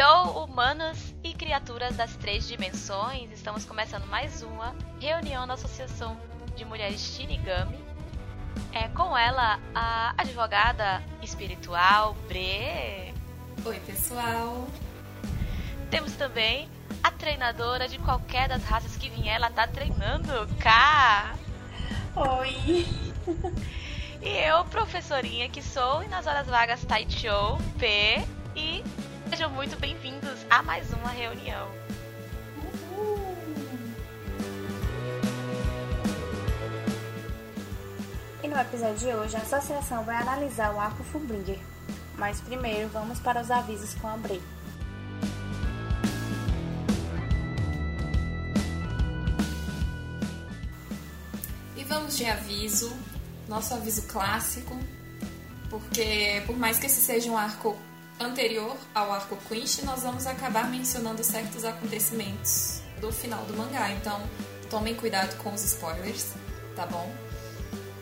Yo, humanos e criaturas das três dimensões, estamos começando mais uma reunião da Associação de Mulheres Shinigami. É com ela a advogada espiritual Bre. Oi, pessoal. Temos também a treinadora de qualquer das raças que vier, ela tá treinando, K. Oi. E eu, professorinha que sou, e nas horas vagas Taichou, P. E sejam muito bem-vindos a mais uma reunião. E no episódio de hoje, a associação vai analisar o arco Fullbringer. Mas primeiro, vamos para os avisos com a Bray. E vamos de aviso, nosso aviso clássico, porque por mais que esse seja um arco anterior ao arco Quinch, nós vamos acabar mencionando certos acontecimentos do final do mangá, então tomem cuidado com os spoilers, tá bom?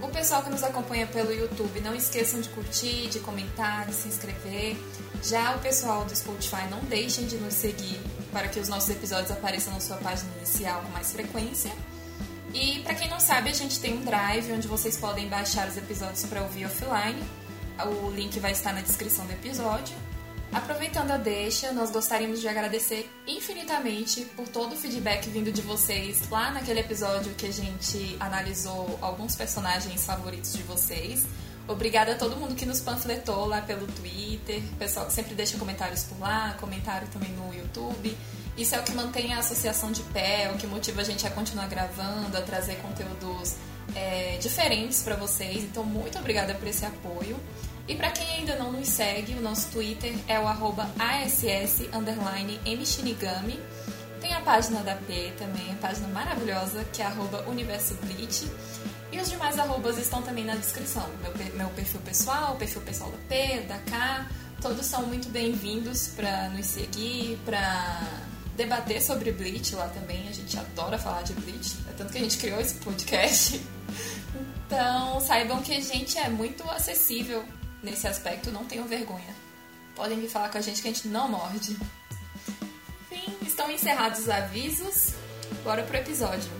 O pessoal que nos acompanha pelo YouTube, não esqueçam de curtir, de comentar, de se inscrever. Já o pessoal do Spotify, não deixem de nos seguir para que os nossos episódios apareçam na sua página inicial com mais frequência. E para quem não sabe, a gente tem um drive onde vocês podem baixar os episódios para ouvir offline. O link vai estar na descrição do episódio. Aproveitando a deixa, nós gostaríamos de agradecer infinitamente por todo o feedback vindo de vocês lá naquele episódio que a gente analisou alguns personagens favoritos de vocês. Obrigada a todo mundo que nos panfletou lá pelo Twitter, pessoal que sempre deixa comentários por lá, comentário também no YouTube. Isso é o que mantém a associação de pé, é o que motiva a gente a continuar gravando, a trazer conteúdos é, diferentes para vocês. Então, muito obrigada por esse apoio. E para quem ainda não nos segue, o nosso Twitter é o arroba ASS_MShinigami. Tem a página da P também, a página maravilhosa, que é arroba Universo Bleach. E os demais arrobas estão também na descrição. Meu, meu perfil pessoal, o perfil pessoal da P, da K. Todos são muito bem-vindos para nos seguir, para debater sobre Bleach lá também. A gente adora falar de Bleach. É tanto que a gente criou esse podcast. Então, saibam que a gente é muito acessível nesse aspecto, não tenham vergonha. Podem vir falar com a gente que a gente não morde. Enfim, estão encerrados os avisos. Bora pro episódio.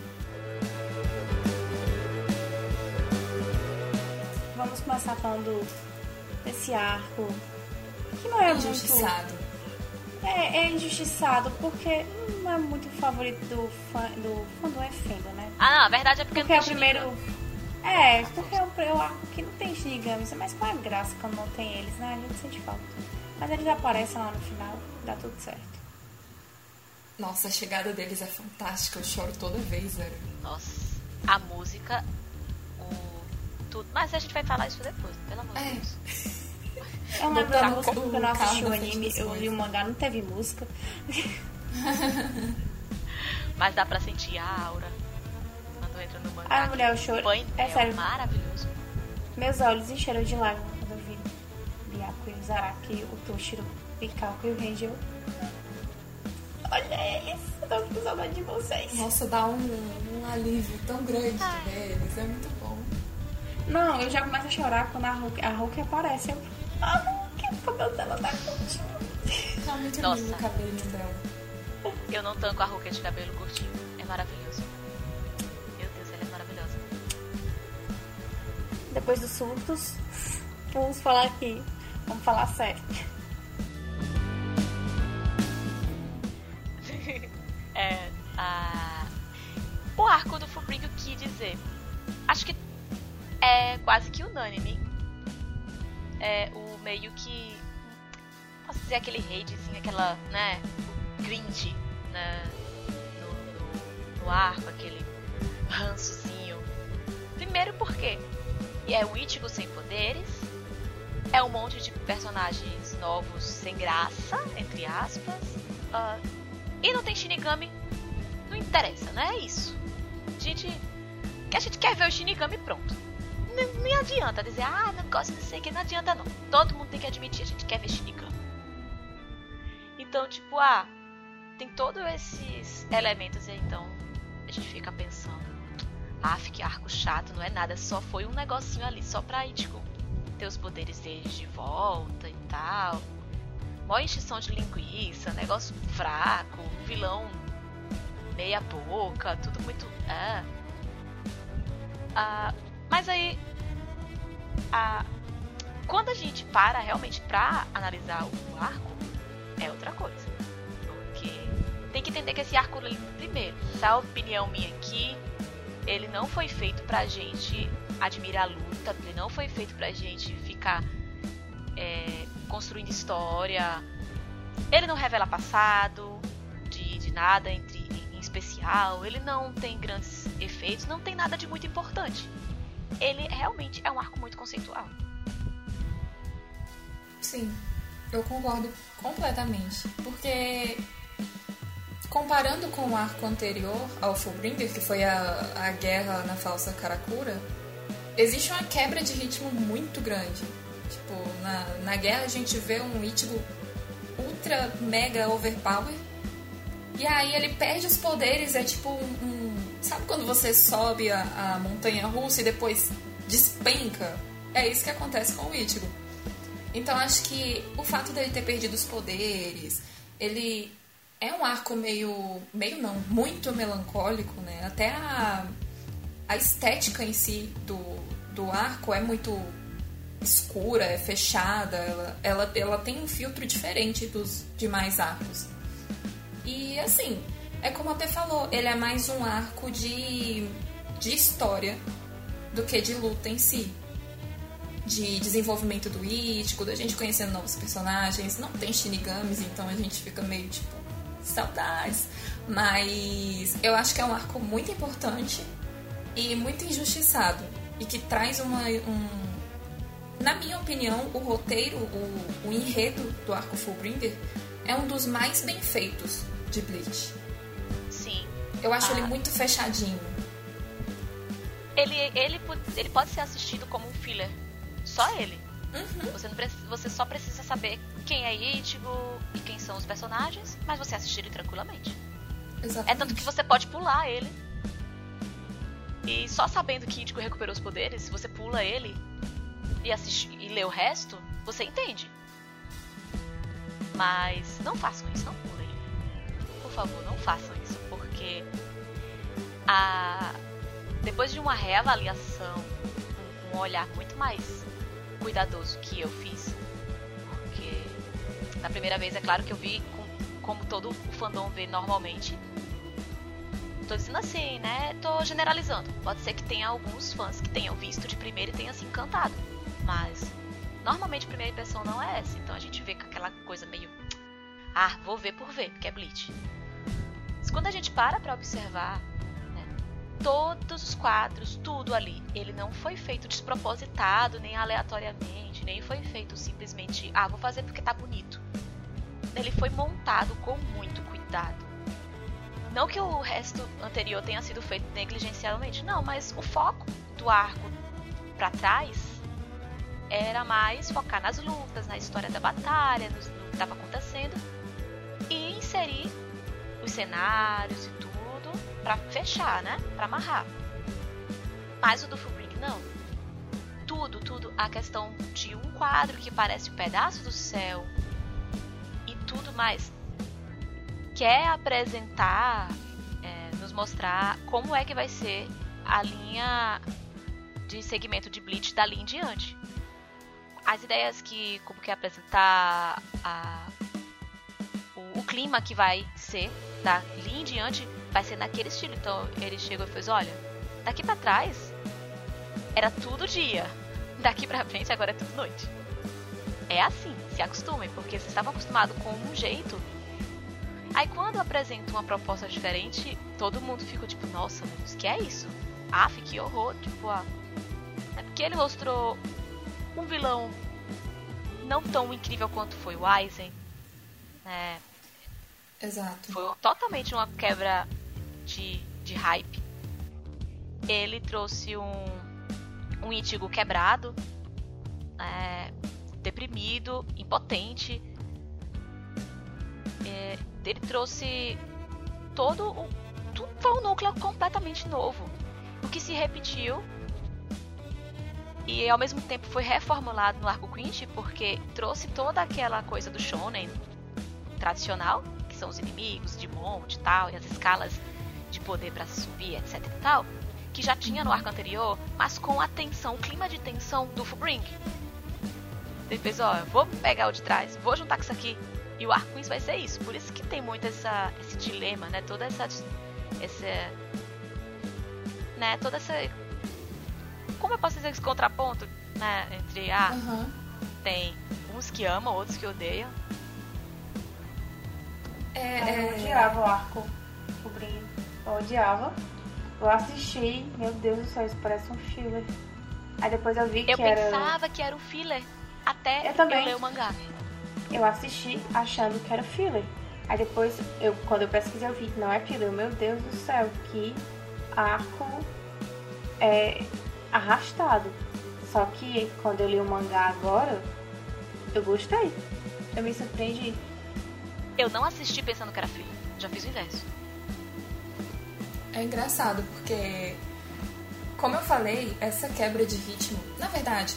Vamos começar falando desse arco que não é Injustiçado. muito. É, é injustiçado porque não é muito favorito do fã do fã do Efendo, né? Ah, não, a verdade é porque, Porque não é o primeiro. É, porque o arco que não tem Shinigamis, mas qual é a graça quando não tem eles, né? A gente sente falta. Mas eles aparecem lá no final, dá tudo certo. Nossa, a chegada deles é fantástica. Eu choro toda vez, velho. Nossa, a música, o tudo. Mas a gente vai falar isso depois, pelo amor de É. Deus. Eu lembro da Botar música porque eu não assisti o anime, eu li o mangá, não teve música. Mas dá pra sentir a aura no mangá. Ai, mulher, eu choro. O painel É sério. maravilhoso. Meus olhos encheram de lágrimas quando eu vi Byakuya, o Zaraki, o Toshiro, o Pikaku e o Angel. Olha isso, eu tô com saudade de vocês. Nossa, dá um, um alívio tão grande de ver eles. É muito bom. Não, eu já começo a chorar quando a Hulk, a Hulk aparece. Eu, a Hulk, o cabelo dela tá curtinho. Tá muito Nossa. lindo o cabelinho dela. Eu não tanco a Ruka de cabelo curtinho. É maravilhoso. Depois dos surtos, vamos falar aqui. Vamos falar sério. É, a... O arco do Fubrinho, que dizer? Acho que é quase que unânime. É o meio que. Posso dizer aquele hatezinho, aquela, né? O cringe né, no, no, no arco, aquele rançozinho. Primeiro porque é o Ichigo sem poderes, é um monte de personagens novos sem graça, entre aspas. ah, e não tem Shinigami, não interessa, né? É isso. A gente, que a gente quer ver o Shinigami pronto. Não, nem adianta dizer, ah, não gosto de sei que não adianta não. Todo mundo tem que admitir, a gente quer ver Shinigami. Então, tipo, ah, tem todos esses elementos e então a gente fica pensando, ah, que arco chato, não é nada, só foi um negocinho ali, só pra Ichigo ter os poderes deles de volta e tal. maior enchição de linguiça, negócio fraco, vilão meia boca, tudo muito. É. Ah, mas aí. Ah, quando a gente para realmente pra analisar o arco, é outra coisa. Porque tem que entender que esse arco, primeiro, essa opinião minha aqui, ele não foi feito pra gente admirar a luta, ele não foi feito pra gente ficar é, construindo história. Ele não revela passado de, de nada entre em especial, ele não tem grandes efeitos, não tem nada de muito importante. Ele realmente é um arco muito conceitual. Sim, eu concordo completamente. Porque comparando com o arco anterior ao Fullbringer, que foi a, a guerra na falsa Karakura, existe uma quebra de ritmo muito grande. Tipo, na, na guerra a gente vê um Ichigo ultra mega overpower. E aí ele perde os poderes, é tipo um. um sabe quando você sobe a, a montanha russa e depois despenca? É isso que acontece com o Ichigo. Então acho que o fato dele ter perdido os poderes, ele é um arco meio. meio não, muito melancólico, né? Até a, a estética em si do, do arco é muito escura, é fechada, ela, ela, ela tem um filtro diferente dos demais arcos. E assim, é como até falou, ele é mais um arco de, de história do que de luta em si de desenvolvimento do Ichigo, da gente conhecendo novos personagens. Não tem Shinigamis, então a gente fica meio tipo, saudades. Mas eu acho que é um arco muito importante e muito injustiçado. E que traz uma. Um, na minha opinião, o roteiro, o, o enredo do arco Fullbringer é um dos mais bem feitos de Bleach. Sim. Eu acho ah. ele muito fechadinho. Ele, ele, ele pode ser assistido como um filler só ele. Uhum. Você, não você só precisa saber quem é Ichigo e quem são os personagens, mas você assiste ele tranquilamente. Exatamente. É tanto que você pode pular ele. E só sabendo que Ichigo recuperou os poderes, se você pula ele e assiste e lê o resto, você entende. Mas não façam isso, não pulem. Por favor, não façam isso, porque a depois de uma reavaliação, um olhar muito mais cuidadoso que eu fiz. Na primeira vez, é claro que eu vi com, como todo o fandom vê normalmente. Tô dizendo assim, né? Tô generalizando. Pode ser que tenha alguns fãs que tenham visto de primeira e tenham se encantado. Mas normalmente a primeira impressão não é essa. Então a gente vê com aquela coisa meio. Ah, vou ver por ver, porque é Bleach. Mas quando a gente para pra observar todos os quadros, tudo ali. Ele não foi feito despropositado, nem aleatoriamente, nem foi feito simplesmente, ah, vou fazer porque tá bonito. Ele foi montado com muito cuidado. Não que o resto anterior tenha sido feito negligencialmente, não, mas o foco do arco para trás era mais focar nas lutas, na história da batalha, no, que estava acontecendo e inserir os cenários e tudo para fechar, né? Para amarrar. Mas o do Fullbring não. Tudo, tudo, a questão de um quadro que parece um pedaço do céu e tudo mais quer apresentar, é, nos mostrar como é que vai ser a linha de segmento de Bleach dali em diante. As ideias que, como quer apresentar a, o, o clima que vai ser dali em diante vai ser naquele estilo. Então ele chegou e fez: olha, daqui para trás era tudo dia, daqui para frente agora é tudo noite. É assim, se acostumem, porque vocês estavam acostumados com um jeito. Aí quando apresenta uma proposta diferente, todo mundo fica tipo, nossa, Deus, que é isso? Ah, que horror, tipo, ah. É porque ele mostrou um vilão não tão incrível quanto foi o Aizen. É, Exato. Foi totalmente uma quebra de, de hype. Ele trouxe um, um Ichigo quebrado, é, deprimido, impotente. É, ele trouxe todo o. Tudo foi um núcleo completamente novo. O que se repetiu e ao mesmo tempo foi reformulado no arco Quinch porque trouxe toda aquela coisa do shonen tradicional, que são os inimigos de monte e tal, e as escalas de poder para subir, etc e tal, que já tinha no arco anterior, mas com a tensão, o clima de tensão do Fullbring. Ele fez, ó, eu vou pegar o de trás, vou juntar com isso aqui. E o arco vai ser isso. Por isso que tem muito essa, esse dilema, né? Toda essa. Esse, né? Toda essa. Como eu posso dizer esse contraponto, né? Entre. Ah, uhum. tem uns que amam, outros que odeiam. É, é... Eu odiava o arco. O brilho. Eu odiava. Eu assisti, meu Deus do céu, isso parece um filler. Aí depois eu vi que eu era. Eu pensava que era um filler. Até eu, também. eu ler o mangá. Eu assisti achando que era filler. Aí depois, eu, quando eu pesquisei, eu vi que não é filler. Meu Deus do céu, que arco é arrastado. Só que quando eu li o mangá agora, eu gostei. Eu me surpreendi. Eu não assisti pensando que era filler. Já fiz o inverso. É engraçado, porque, como eu falei, essa quebra de ritmo, na verdade,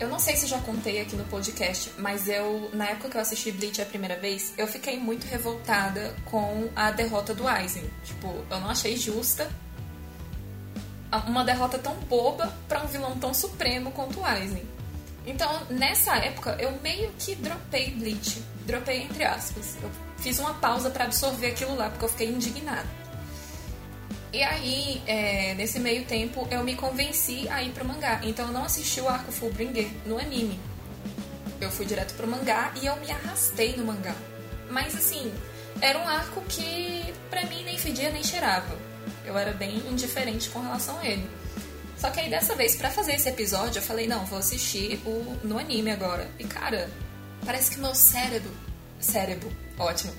eu não sei se já contei aqui no podcast, mas eu, na época que eu assisti Bleach a primeira vez, eu fiquei muito revoltada com a derrota do Aizen. Tipo, eu não achei justa uma derrota tão boba para um vilão tão supremo quanto o Aizen. Então, nessa época, eu meio que dropei Bleach. Dropei entre aspas. Eu fiz uma pausa para absorver aquilo lá, porque eu fiquei indignada. E aí, é, nesse meio tempo, eu me convenci a ir pro mangá. Então eu não assisti o arco Fullbringer no anime. Eu fui direto pro mangá e eu me arrastei no mangá. Mas assim, era um arco que pra mim nem fedia nem cheirava. Eu era bem indiferente com relação a ele. Só que aí dessa vez, para fazer esse episódio, eu falei, não, vou assistir o no anime agora. E cara, parece que meu cérebro. Cérebro, ótimo.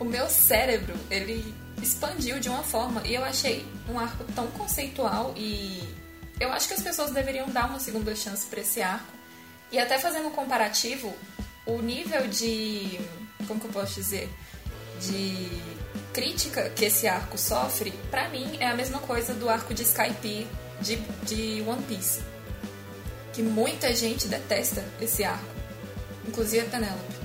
O meu cérebro, ele expandiu de uma forma. E eu achei um arco tão conceitual e eu acho que as pessoas deveriam dar uma segunda chance para esse arco. E até fazendo um comparativo, o nível de. Como que eu posso dizer? De crítica que esse arco sofre, para mim é a mesma coisa do arco de Skype de, de One Piece. Que muita gente detesta esse arco, inclusive a Penelope.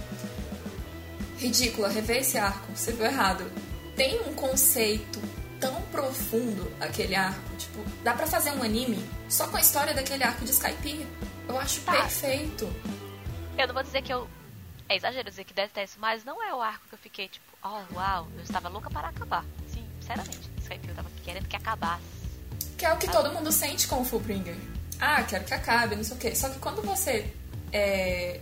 Ridícula, rever esse arco, você viu errado tem um conceito tão profundo aquele arco. Tipo, dá pra fazer um anime só com a história daquele arco de Skype. Eu acho tá. perfeito. Eu não vou dizer que eu. É exagero dizer que detesto, mas não é o arco que eu fiquei tipo, oh, uau, eu estava louca para acabar. Sim, sinceramente. Skype eu tava querendo que acabasse. Que é o que todo mundo sente com o Fullbringer. Ah, quero que acabe, não sei o quê. Só que quando você é,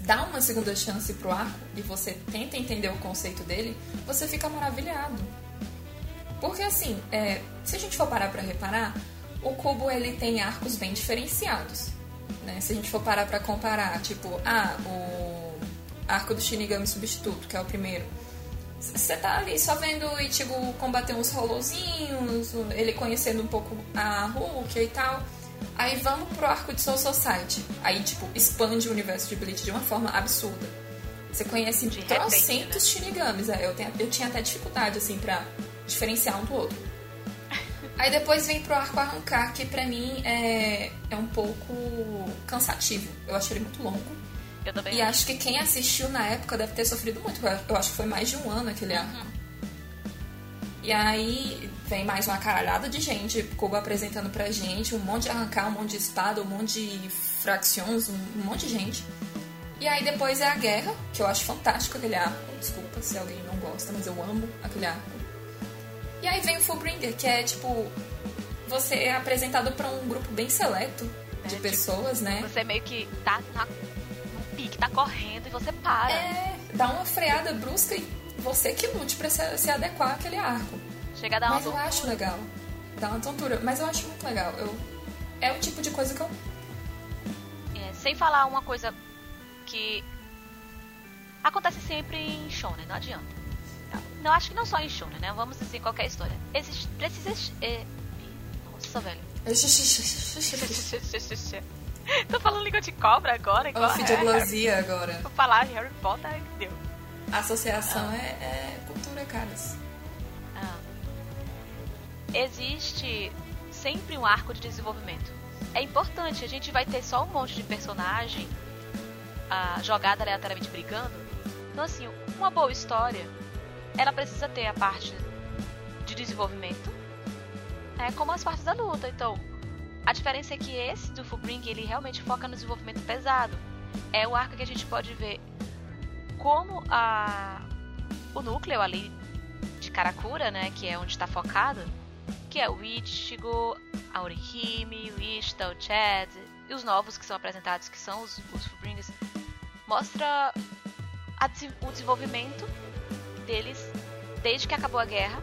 dá uma segunda chance pro arco e você tenta entender o conceito dele, você fica maravilhado. Porque assim, é, se a gente for parar pra reparar, o cubo ele tem arcos bem diferenciados. Né? Se a gente for parar pra comparar, tipo, ah, o arco do Shinigami Substituto, que é o primeiro. Você tá ali só vendo o Ichigo combater uns rolozinhos, ele conhecendo um pouco a Hulk e tal. Aí vamos pro arco de Soul Society. Aí, tipo, expande o universo de Bleach de uma forma absurda. Você conhece de trocentos né? Shinigamis. É, eu, tenho, eu tinha até dificuldade, assim, pra diferenciar um do outro. Aí depois vem pro arco arrancar, que pra mim é, é um pouco cansativo. Eu acho ele muito longo. Eu também. E acho que quem assistiu na época deve ter sofrido muito. Eu acho que foi mais de um ano aquele arco. Uhum. E aí vem mais uma caralhada de gente, Cuba apresentando pra gente, um monte de arrancar, um monte de espada, um monte de fracções, um, monte de gente. E aí depois é a guerra, que eu acho fantástico aquele arco. Desculpa se alguém não gosta, mas eu amo aquele arco. E aí vem o Fullbringer, que é tipo. Você é apresentado para um grupo bem seleto de é, pessoas, tipo, né? Você meio que tá na, no pique, tá correndo e você para. É, dá uma freada brusca e você que lute para se, se, adequar àquele arco. Chega a dar uma Mas tontura. eu acho legal. Dá uma tontura. Mas eu acho muito legal. Eu, é o tipo de coisa que eu. É, sem falar uma coisa que acontece sempre em Shonen, não adianta. Não, acho que não só em Shonen, né? Vamos dizer qualquer história. Existe, precisa. É... Nossa, velho. Tô falando língua de cobra agora. Igual Ofidoglosia agora. Vou falar Harry Potter, deu. Associação ah. é, é, cultura, caras. Ah. Existe sempre um arco de desenvolvimento. É importante, a gente vai ter só um monte de personagem ah, jogado aleatoriamente brigando. Então, assim, uma boa história, ela precisa ter a parte de desenvolvimento, é como as partes da luta. Então, a diferença é que esse do Fullbring, ele realmente foca no desenvolvimento pesado. É o arco que a gente pode ver como a o núcleo ali de Karakura, né, que é onde está focado, que é o Ichigo, a Orihime, o Ishta, o Chad e os novos que são apresentados, que são os, os Fullbringers, mostra a, o desenvolvimento deles desde que acabou a guerra,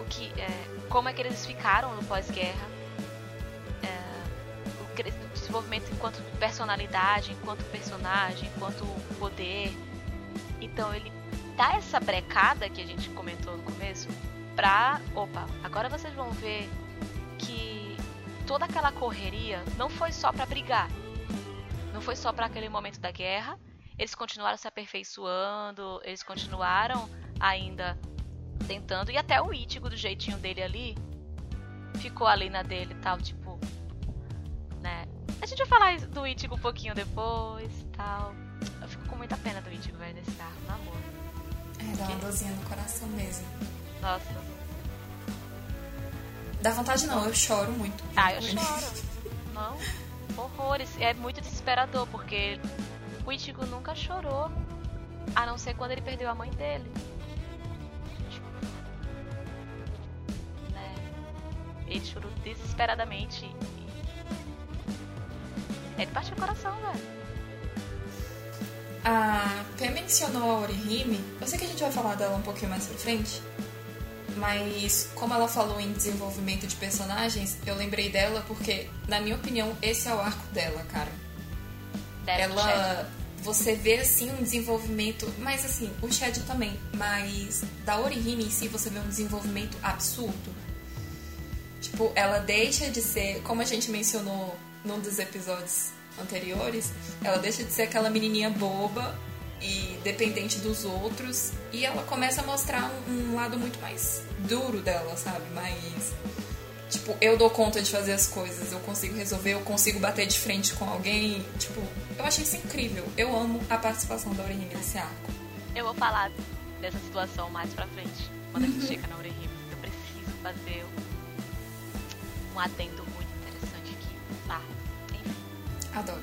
o que, é, como é que eles ficaram no pós-guerra, é, o desenvolvimento enquanto personalidade, enquanto personagem, enquanto poder. Então ele dá essa brecada que a gente comentou no começo pra. Opa, agora vocês vão ver que toda aquela correria não foi só para brigar. Não foi só para aquele momento da guerra. Eles continuaram se aperfeiçoando, eles continuaram ainda tentando. E até o Ichigo, do jeitinho dele ali, ficou ali na dele e tal, tipo. Né? A gente vai falar do Ichigo um pouquinho depois tal. Com muita pena do Ichigo, velho, nesse carro, na amor. É, dá uma dorzinha no coração mesmo. Nossa. Dá vontade não, eu choro muito. Ah, eu choro. não, horrores. É muito desesperador, porque o Ichigo nunca chorou. A não ser quando ele perdeu a mãe dele. Né? Ele chorou desesperadamente. Ele partiu o coração, velho. A Pé mencionou a Orihime. Eu sei que a gente vai falar dela um pouquinho mais pra frente. Mas como ela falou em desenvolvimento de personagens, eu lembrei dela porque, na minha opinião, esse é o arco dela, cara. Deve ela. Você vê assim um desenvolvimento. Mas assim, o Chad também. Mas da Orihime em si você vê um desenvolvimento absurdo. Tipo, ela deixa de ser, como a gente mencionou num dos episódios anteriores, ela deixa de ser aquela menininha boba e dependente dos outros e ela começa a mostrar um, um lado muito mais duro dela, sabe? Mais tipo, eu dou conta de fazer as coisas, eu consigo resolver, eu consigo bater de frente com alguém, tipo, eu achei isso incrível. Eu amo a participação da Orihime nesse arco. Eu vou falar dessa situação mais pra frente, quando a gente chega na Orihime. Eu preciso fazer um adendo Adoro.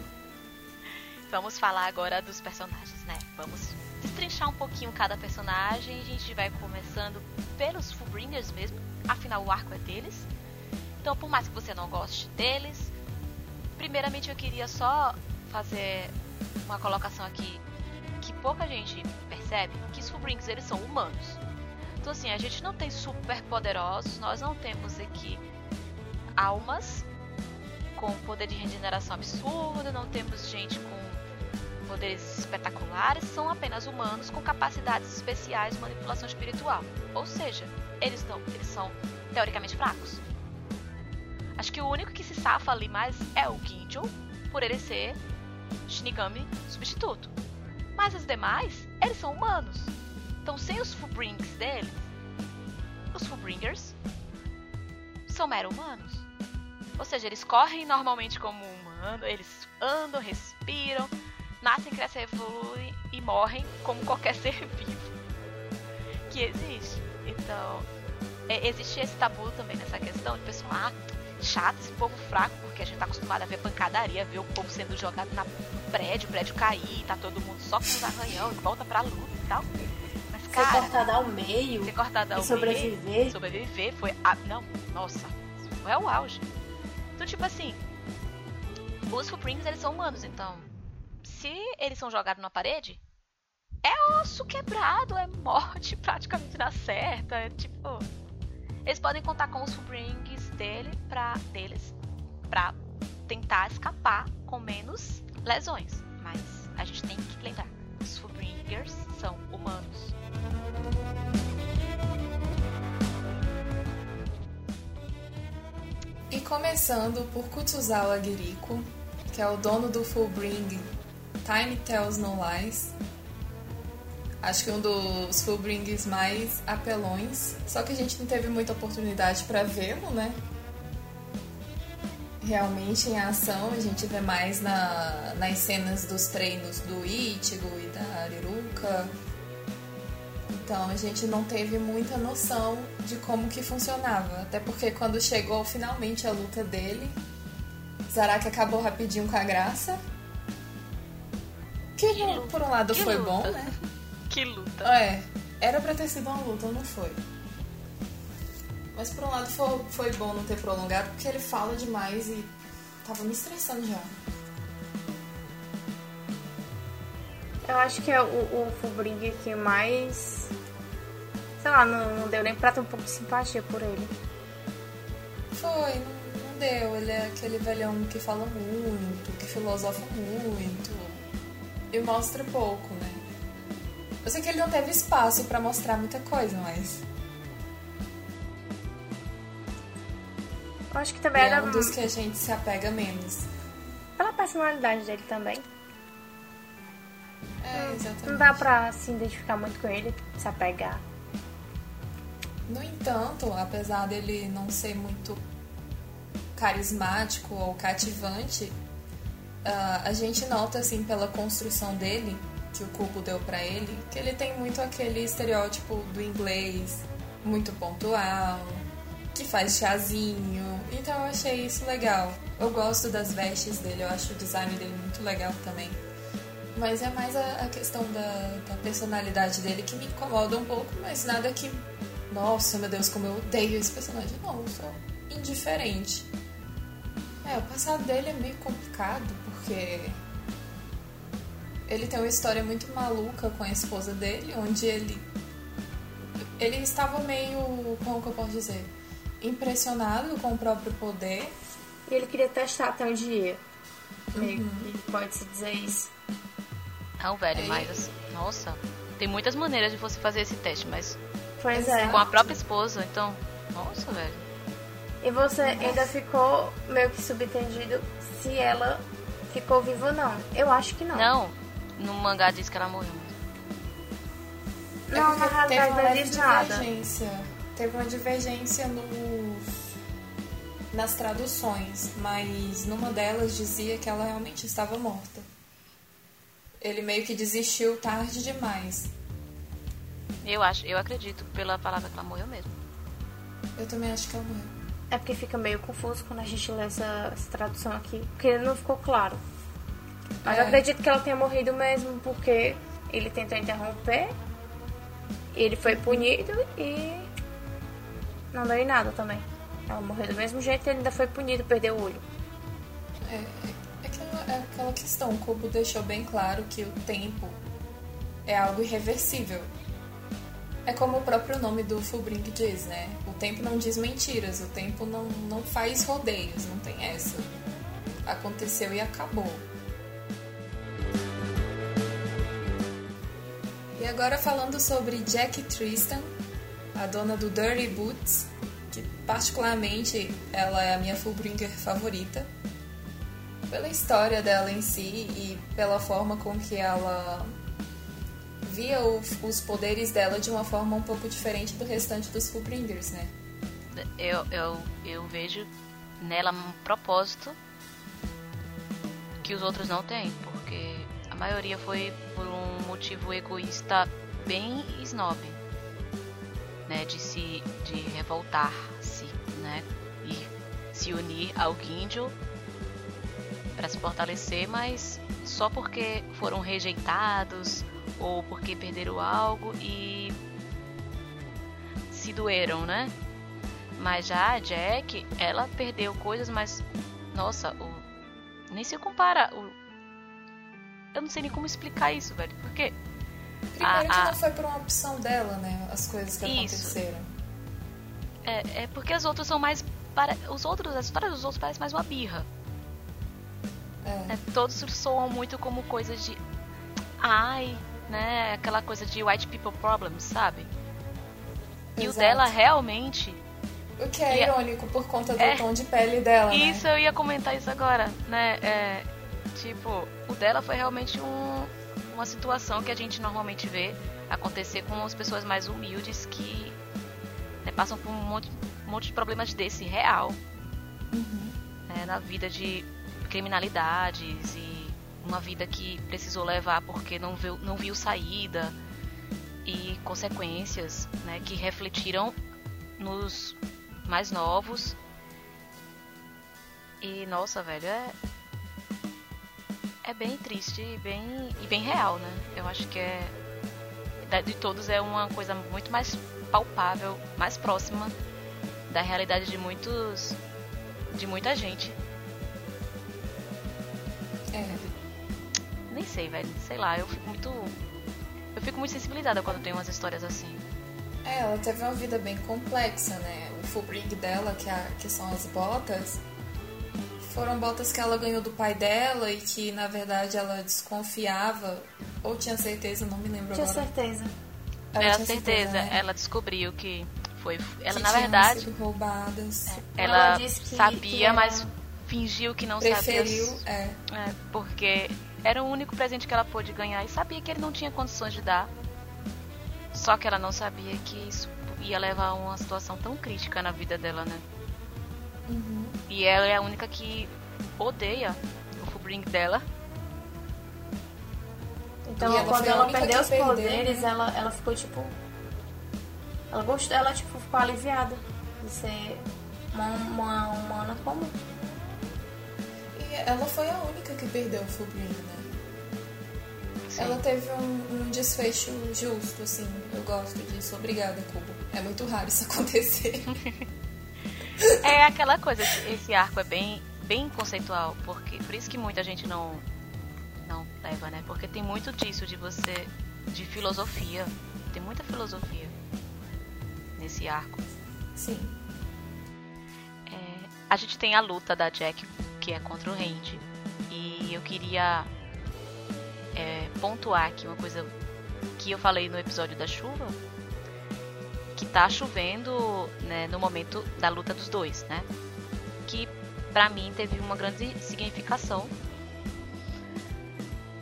Vamos falar agora dos personagens, né? Vamos destrinchar um pouquinho cada personagem. A gente vai começando pelos Fullbringers mesmo. Afinal, o arco é deles. Então, por mais que você não goste deles, primeiramente eu queria só fazer uma colocação aqui que pouca gente percebe que os Fullbringers eles são humanos. Então, assim, a gente não tem super poderosos, nós não temos aqui almas com poder de regeneração absurdo, não temos gente com poderes espetaculares, são apenas humanos com capacidades especiais de manipulação espiritual. Ou seja, eles, não, eles são teoricamente fracos. Acho que o único que se safa ali mais é o Ginjo, por ele ser Shinigami substituto. Mas os demais, eles são humanos. Então, sem os Fullbrings deles, os Fullbringers são mero humanos. Ou seja, eles correm normalmente como humano, eles andam, respiram, nascem, crescem, evoluem e morrem como qualquer ser vivo que existe. Então, é, existe esse tabu também nessa questão de pessoal, ah, chato esse povo fraco, porque a gente tá acostumado a ver pancadaria, ver o povo sendo jogado na, no prédio, o prédio cair, tá todo mundo só com os arranhão, volta pra luta e tal. Mas, cara. ser cortado ao meio. Ser cortado ao e sobreviver. meio. Sobreviver foi. A, não, nossa, foi o auge. Então, tipo assim, os Fullbrings, eles são humanos, então se eles são jogados na parede, é osso quebrado, é morte praticamente na certa, é tipo... Eles podem contar com os Fullbrings dele pra, deles pra tentar escapar com menos lesões, mas a gente tem que lembrar, os Fullbringers são humanos. Começando por Kutsuzawa Giriko, que é o dono do Fullbring Time Tells No Lies. Acho que um dos Fullbrings mais apelões. Só que a gente não teve muita oportunidade para vê-lo, né? Realmente em ação, a gente vê mais na, nas cenas dos treinos do Ichigo e da Ariruka. Então a gente não teve muita noção de como que funcionava. Até porque quando chegou finalmente a luta dele, Zaraki acabou rapidinho com a graça. Que, Que por um lado que foi luta. bom, né? Que luta. É, era pra ter sido uma luta, não foi. Mas por um lado foi, foi bom não ter prolongado, porque ele fala demais e tava me estressando já. Eu acho que é o, o Fullbring que mais. Sei lá, não, não deu nem pra ter um pouco de simpatia por ele. Foi, não, não deu. Ele é aquele velhão que fala muito, que filosofa muito. E mostra pouco, né? Eu sei que ele não teve espaço pra mostrar muita coisa, mas. Eu acho que também É era um dos que a gente se apega menos. pela personalidade dele também. É, exatamente. Não dá pra se identificar muito com ele, se apegar. No entanto, apesar dele não ser muito carismático ou cativante, ah, a gente nota assim pela construção dele que o Cubo deu pra ele, que ele tem muito aquele estereótipo do inglês, muito pontual, que faz chazinho. Então eu achei isso legal. Eu gosto das vestes dele, eu acho o design dele muito legal também. Mas é mais a, a questão da, da personalidade dele que me incomoda um pouco, mas nada que. Nossa, meu Deus, como eu odeio esse personagem. Não, eu sou indiferente. É, o passado dele é meio complicado, porque. Ele tem uma história muito maluca com a esposa dele, onde ele. Ele estava meio. Como que eu posso dizer? Impressionado com o próprio poder. E ele queria testar até onde ia. Meio que pode-se dizer isso. Não, velho, Aí- mas assim, nossa, tem muitas maneiras de você fazer esse teste, mas Pois é. com a própria esposa, então, nossa, velho. E você ainda ficou meio que subentendido se ela ficou viva ou não. Eu acho que não. Não, no mangá diz que ela morreu. Não, na É porque realidade não diz nada. divergência. Teve uma divergência nos, nas traduções, mas numa delas dizia que ela realmente estava morta. Ele meio que desistiu tarde demais. Eu acho, eu acredito pela palavra que ela morreu mesmo. Eu também acho que ela morreu. É porque fica meio confuso quando a gente lê essa, essa tradução aqui, porque não ficou claro. Mas É. eu acredito que ela tenha morrido mesmo porque ele tentou interromper, ele foi punido e não deu em nada também. Ela morreu do mesmo jeito e ele ainda foi punido, perdeu o olho. É, é, aquela, questão. O Kubo deixou bem claro que o tempo é algo irreversível. É como o próprio nome do Fullbring diz, né? O tempo não diz mentiras, o tempo não, não faz rodeios, não tem essa. Aconteceu e acabou. E agora falando sobre Jack Tristan, a dona do Dirty Boots, que particularmente ela é a minha Fullbringer favorita pela história dela em si e pela forma com que ela via o- os poderes dela de uma forma um pouco diferente do restante dos Fullbringers, né? Eu, eu, eu vejo nela um propósito que os outros não têm, porque a maioria foi por um motivo egoísta bem snob, né, de se de revoltar-se, né, e se unir ao Guinjo para se fortalecer, mas só porque foram rejeitados ou porque perderam algo e se doeram, né? Mas já a Jack, ela perdeu coisas, mas nossa, o nem se compara o eu não sei nem como explicar isso, velho. Porque Primeiro Ah, ah. não foi por uma opção dela, né? As coisas que Isso. aconteceram. é, é porque as outras são mais para os outros, as histórias dos outros parecem mais uma birra. É. né? Todos soam muito como coisas de ai, né, aquela coisa de white people problems, sabe? E o Exato. dela realmente O que é irônico por conta do É. tom de pele dela, Isso né? eu ia comentar isso agora, né? É, tipo, o dela foi realmente um- uma situação que a gente normalmente vê acontecer com as pessoas mais humildes que né, passam por um monte, um monte de problemas desse real Uhum. né, na vida de criminalidades e uma vida que precisou levar porque não viu, não viu saída e consequências, né, que refletiram nos mais novos. E nossa, velho, é é bem triste e bem e bem real, né? Eu acho que é de todos é uma coisa muito mais palpável, mais próxima da realidade de muitos de muita gente. É. Nem sei, velho. Sei lá, eu fico muito eu fico muito sensibilizada quando tem umas histórias assim. É, ela teve uma vida bem complexa, né? O fullbring dela, que, é, que são as botas, foram botas que ela ganhou do pai dela e que, na verdade, ela desconfiava, ou tinha certeza, não me lembro Tinha agora. certeza. Ela Ela tinha certeza, certeza, né? ela descobriu que foi ela que na verdade sido roubadas. ela, Ela disse que- sabia, que era- mas fingiu que não Preferiu, sabia. é. É, porque era o único presente que ela pôde ganhar e sabia que ele não tinha condições de dar. Só que ela não sabia que isso ia levar a uma situação tão crítica na vida dela, né? Uhum. E ela é a única que odeia o fullbring dela. Então, ela quando ela perdeu que os perdeu, poderes, né? ela, ela ficou tipo. Ela gostou, ela tipo, ficou aliviada de ser uma, uma humana comum. Ela foi a única que perdeu o fullbring, né? Sim. Ela teve um, um desfecho justo, assim. Eu gosto disso. Obrigada, Cubo. É muito raro isso acontecer. É aquela coisa, esse, esse arco é bem, bem conceitual, porque por isso que muita gente não não leva, né? Porque tem muito disso de você de filosofia, tem muita filosofia nesse arco. Sim. É, a gente tem a luta da Jack que é contra o Randy e eu queria é, pontuar aqui uma coisa que eu falei no episódio da chuva que tá chovendo né, no momento da luta dos dois, né? Que pra mim teve uma grande significação,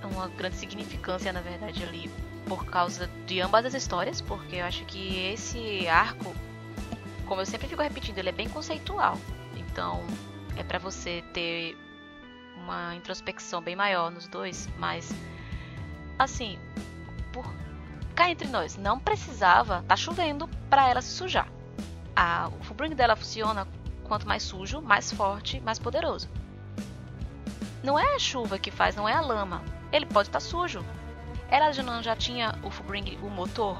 uma grande significância na verdade ali por causa de ambas as histórias, porque eu acho que esse arco, como eu sempre fico repetindo, ele é bem conceitual. Então é pra você ter uma introspecção bem maior nos dois, mas assim, por cá entre nós, não precisava tá chovendo para ela se sujar. A, o fullbring dela funciona quanto mais sujo, mais forte, mais poderoso. Não é a chuva que faz, não é a lama. Ele pode estar sujo. Ela já não já tinha o fullbring, o motor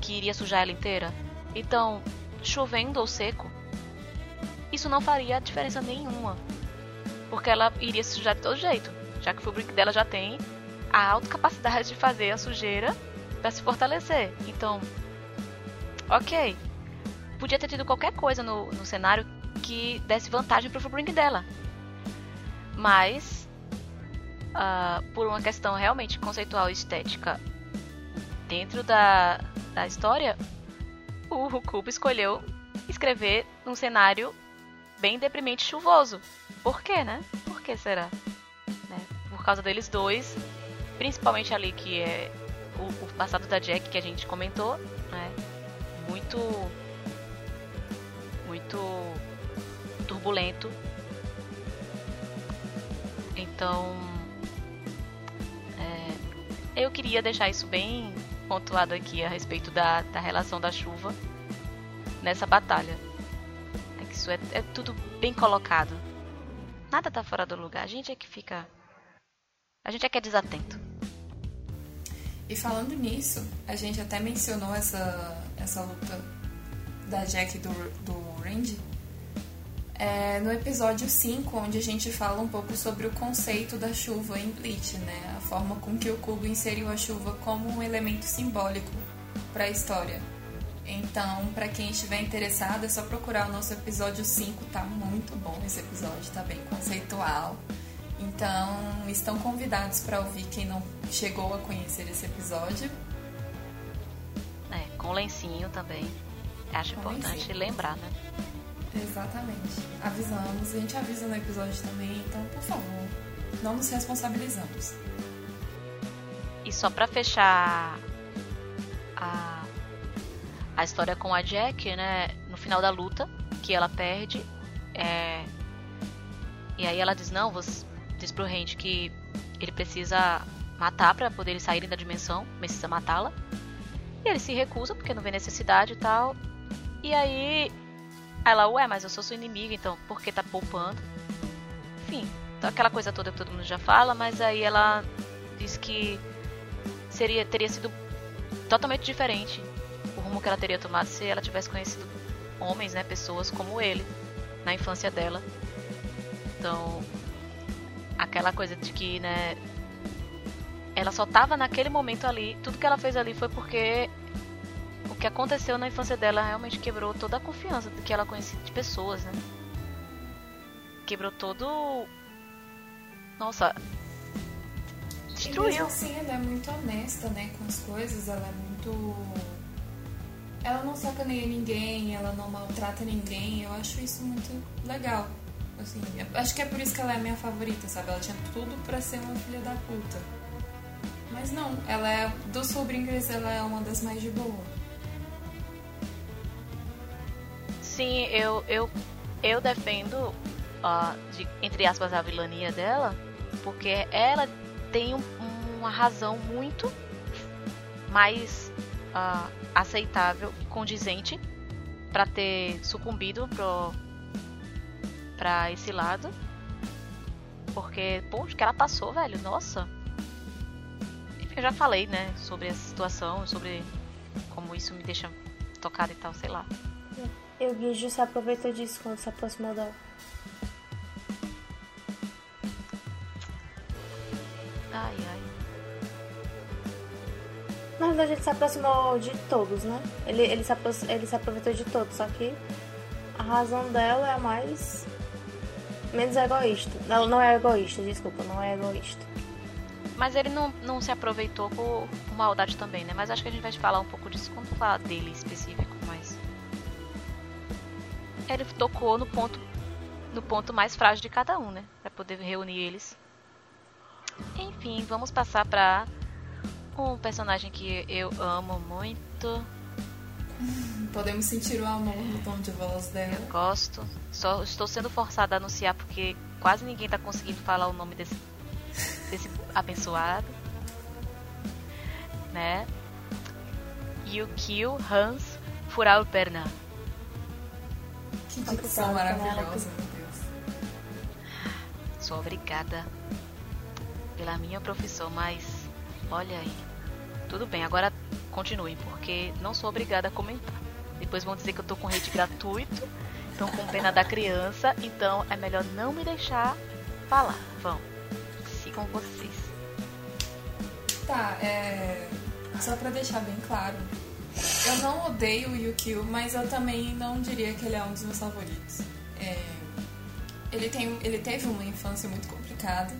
que iria sujar ela inteira. Então, chovendo ou seco, isso não faria diferença nenhuma. Porque ela iria se sujar de todo jeito, já que o fullbring dela já tem a alta capacidade de fazer a sujeira para se fortalecer. Então, ok. Podia ter tido qualquer coisa no, no cenário que desse vantagem pro fullbring dela. Mas, ah, por uma questão realmente conceitual e estética dentro da, da história, o Kubo escolheu escrever um cenário bem deprimente e chuvoso. Por quê, né? Por que será? Né? Por causa deles dois, principalmente ali que é o, o passado da Jack que a gente comentou, né? Muito muito turbulento. Então, é, eu queria deixar isso bem pontuado aqui a respeito da, da relação da chuva nessa batalha. Isso é, é tudo bem colocado. Nada tá fora do lugar. A gente é que fica. A gente é que é desatento. E falando nisso, a gente até mencionou essa, essa luta da Jack do, do Randy é, no episódio 5, onde a gente fala um pouco sobre o conceito da chuva em Bleach, né? A forma com que o Kubo inseriu a chuva como um elemento simbólico para a história. Então, para quem estiver interessado, é só procurar o nosso episódio 5, tá muito bom esse episódio, tá bem conceitual. Então, estão convidados para ouvir quem não chegou a conhecer esse episódio. É, com lencinho também. Acho Com importante lencinho. lembrar, né? Exatamente. Avisamos, a gente avisa no episódio também, então, por favor, não nos responsabilizamos. E só pra fechar a, a história com a Jack, né? No final da luta, que ela perde, é, e aí ela diz, não, você diz pro Randy que ele precisa matar pra poder saírem da dimensão, precisa matá-la. E ele se recusa porque não vê necessidade e tal. E aí ela, ué, mas eu sou sua inimiga, então por que tá poupando? Enfim, então aquela coisa toda que todo mundo já fala, mas aí ela diz que seria teria sido totalmente diferente rumo que ela teria tomado se ela tivesse conhecido homens, né, pessoas como ele na infância dela. Então, aquela coisa de que, né, ela só tava naquele momento ali, tudo que ela fez ali foi porque o que aconteceu na infância dela realmente quebrou toda a confiança que ela conhecia de pessoas, né? Quebrou todo. Nossa. Destruiu. E mesmo assim, ela é muito honesta, né, com as coisas, ela é muito. Ela não sacaneia ninguém, ela não maltrata ninguém, eu acho isso muito legal. Assim, acho que é por isso que ela é a minha favorita, sabe? Ela tinha tudo para ser uma filha da puta. Mas não, ela é. Dos Fullbringers, ela é uma das mais de boa. Sim, eu, eu, eu defendo, uh, de, entre aspas, a vilania dela, porque ela tem um, uma razão muito mais uh, aceitável e condizente para ter sucumbido pro, pra esse lado. Porque, pô, o que ela passou, velho, nossa. Eu já falei, né, sobre essa situação, sobre como isso me deixa tocada e tal, sei lá. E o Guijo se aproveitou disso quando se aproximou dela. Ai, ai. Na verdade, ele se aproximou de todos, né? Ele, ele, se, ele se aproveitou de todos, só que a razão dela é a mais. menos egoísta. Ela não é egoísta, desculpa, não é egoísta. Mas ele não, não se aproveitou por maldade também, né? Mas acho que a gente vai falar um pouco disso quando falar dele específico, mas. Ele tocou no ponto no ponto mais frágil de cada um, né? Pra poder reunir eles. Enfim, vamos passar pra um personagem que eu amo muito. Podemos sentir o amor no tom de voz dela. Eu gosto. Só estou sendo forçada a anunciar porque quase ninguém tá conseguindo falar o nome desse, desse abençoado. Né? Yukio Hans Furalperna. Que dicção maravilhosa, meu Deus. Sou obrigada pela minha profissão, mas olha aí. Tudo bem, agora continuem, porque não sou obrigada a comentar. Depois vão dizer que eu tô com rede gratuito, estão com pena da criança, então é melhor não me deixar falar. Vão, sigam vocês. Tá, é. Só pra deixar bem claro. Eu não odeio o Yukio, mas eu também não diria que ele é um dos meus favoritos. É... Ele, tem, ele teve uma infância muito complicada.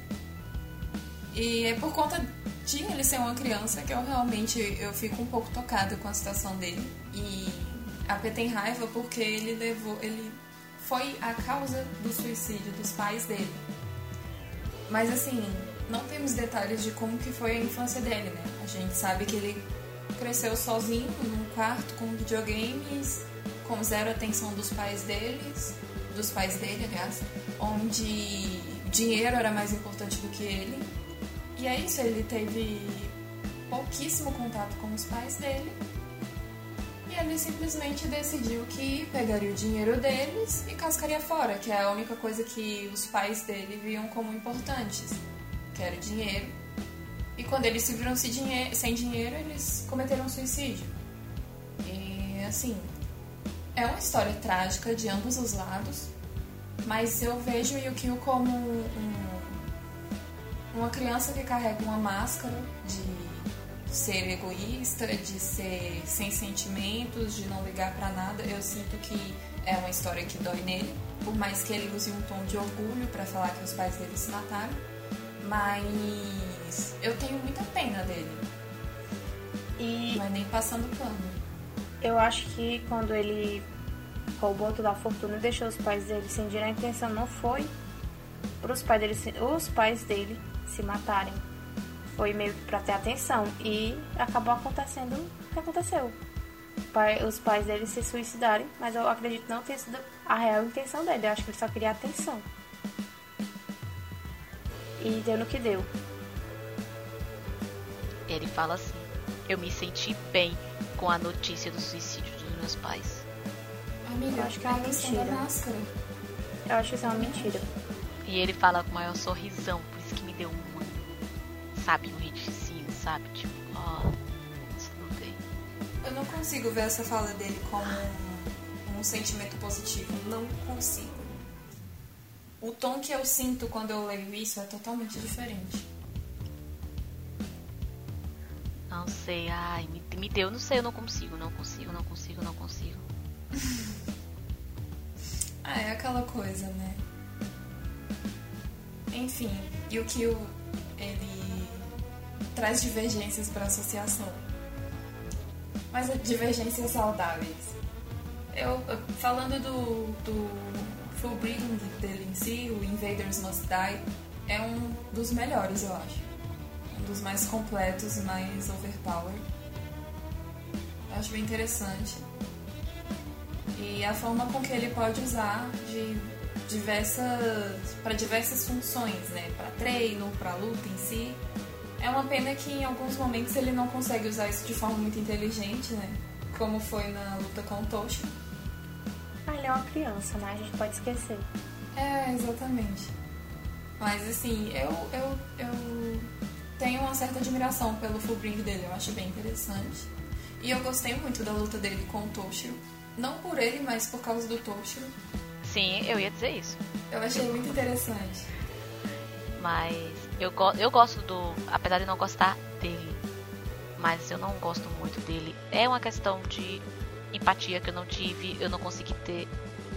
E é por conta de ele ser uma criança que eu realmente eu fico um pouco tocada com a situação dele. E a P tem raiva porque ele levou. ele foi a causa do suicídio dos pais dele. Mas assim, não temos detalhes de como que foi a infância dele, né? A gente sabe que ele cresceu sozinho num quarto com videogames, com zero atenção dos pais deles, dos pais dele, aliás, onde dinheiro era mais importante do que ele. E é isso, ele teve pouquíssimo contato com os pais dele. E ele simplesmente decidiu que pegaria o dinheiro deles e cascaria fora, que é a única coisa que os pais dele viam como importantes, que era o dinheiro. E quando eles se viram sem dinheiro, eles cometeram suicídio. E assim, é uma história trágica de ambos os lados, mas eu vejo o Yukio como um uma criança que carrega uma máscara de ser egoísta, de ser sem sentimentos, de não ligar para nada, eu sinto que é uma história que dói nele, por mais que ele use um tom de orgulho para falar que os pais dele se mataram, mas eu tenho muita pena dele. E não é nem passando pano. Eu acho que quando ele roubou toda a fortuna e deixou os pais dele sem dinheiro, a intenção não foi para os pais dele, os pais dele se matarem. Foi meio que pra ter atenção. E acabou acontecendo o que aconteceu. Os pais dele se suicidarem, mas eu acredito não ter sido a real intenção dele. Eu acho que ele só queria atenção. E deu no que deu. Ele fala assim: Eu me senti bem com a notícia do suicídio dos meus pais. Amiga, Eu acho que é uma mentira. Eu acho que isso é uma mentira. E ele fala com o maior sorrisão, que me deu uma. Sabe, um reticinho, sabe? Tipo, ó. tudo bem. Eu não consigo ver essa fala dele como um, um sentimento positivo. Não consigo. O tom que eu sinto quando eu leio isso é totalmente diferente. Não sei, ai, me, me deu, não sei, eu não consigo, não consigo, não consigo, não consigo. Ah, é aquela coisa, né? Enfim, e o o, ele traz divergências para a associação. Mas é divergências saudáveis. Eu, eu- falando do, do full breeding dele em si, o Invaders Must Die, é um dos melhores, eu acho. Um dos mais completos, mais overpowered. Eu acho bem interessante e a forma com que ele pode usar de diversas para diversas funções, né? Para treino, para luta em si. É uma pena que em alguns momentos ele não consegue usar isso de forma muito inteligente, né? Como foi na luta com o Toshi. Ah, ele é uma criança, né? A gente pode esquecer. É, exatamente. Mas assim, eu, eu, eu tenho uma certa admiração pelo full bring dele, eu acho bem interessante. E eu gostei muito da luta dele com o Toshiro. Não por ele, mas por causa do Toshiro. Sim, eu ia dizer isso. Eu achei muito interessante. Mas eu, go eu gosto do. Apesar de não gostar dele. Mas eu não gosto muito dele. É uma questão de empatia que eu não tive. Eu não consegui ter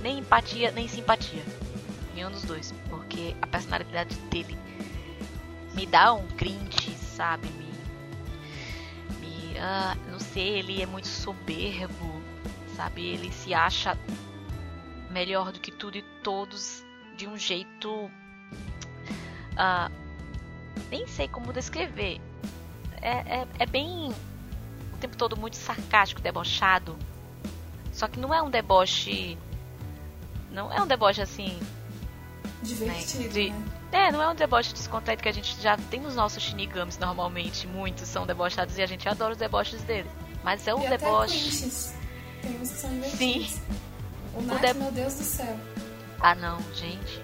nem empatia, nem simpatia. Nenhum dos dois. Porque a personalidade dele me dá um cringe, sabe? Me. me ah, não sei, ele é muito soberbo, sabe? Ele se acha melhor do que tudo e todos de um jeito ah, nem sei como descrever. É, é, é bem o tempo todo muito sarcástico, debochado. Só que não é um deboche. Não é um deboche assim. Divertido, de- né? É, não é um deboche descontraído que a gente já tem nos nossos shinigamis normalmente. Muitos são debochados e a gente adora os deboches deles. Mas é um e até deboche. divertidos. Sim. O Nath, de- meu Deus do céu. Ah não, gente.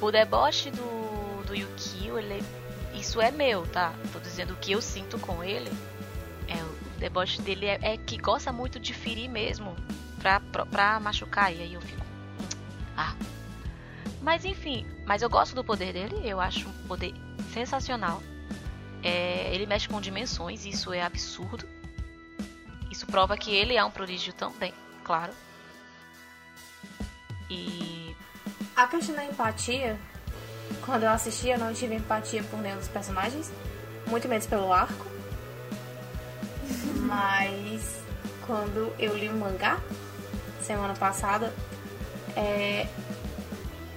O deboche do, do Yukio, ele. Isso é meu, tá? Tô dizendo o que eu sinto com ele. É, o deboche dele é, é que gosta muito de ferir mesmo. Pra, pra, pra machucar. E aí eu fico. Ah. Mas enfim, mas eu gosto do poder dele, eu acho um poder sensacional. É, ele mexe com dimensões, isso é absurdo. Isso prova que ele é um prodígio também, claro. E A questão da empatia, quando eu assisti, eu não tive empatia por nenhum dos personagens, muito menos pelo arco. Mas quando eu li o mangá semana passada, é,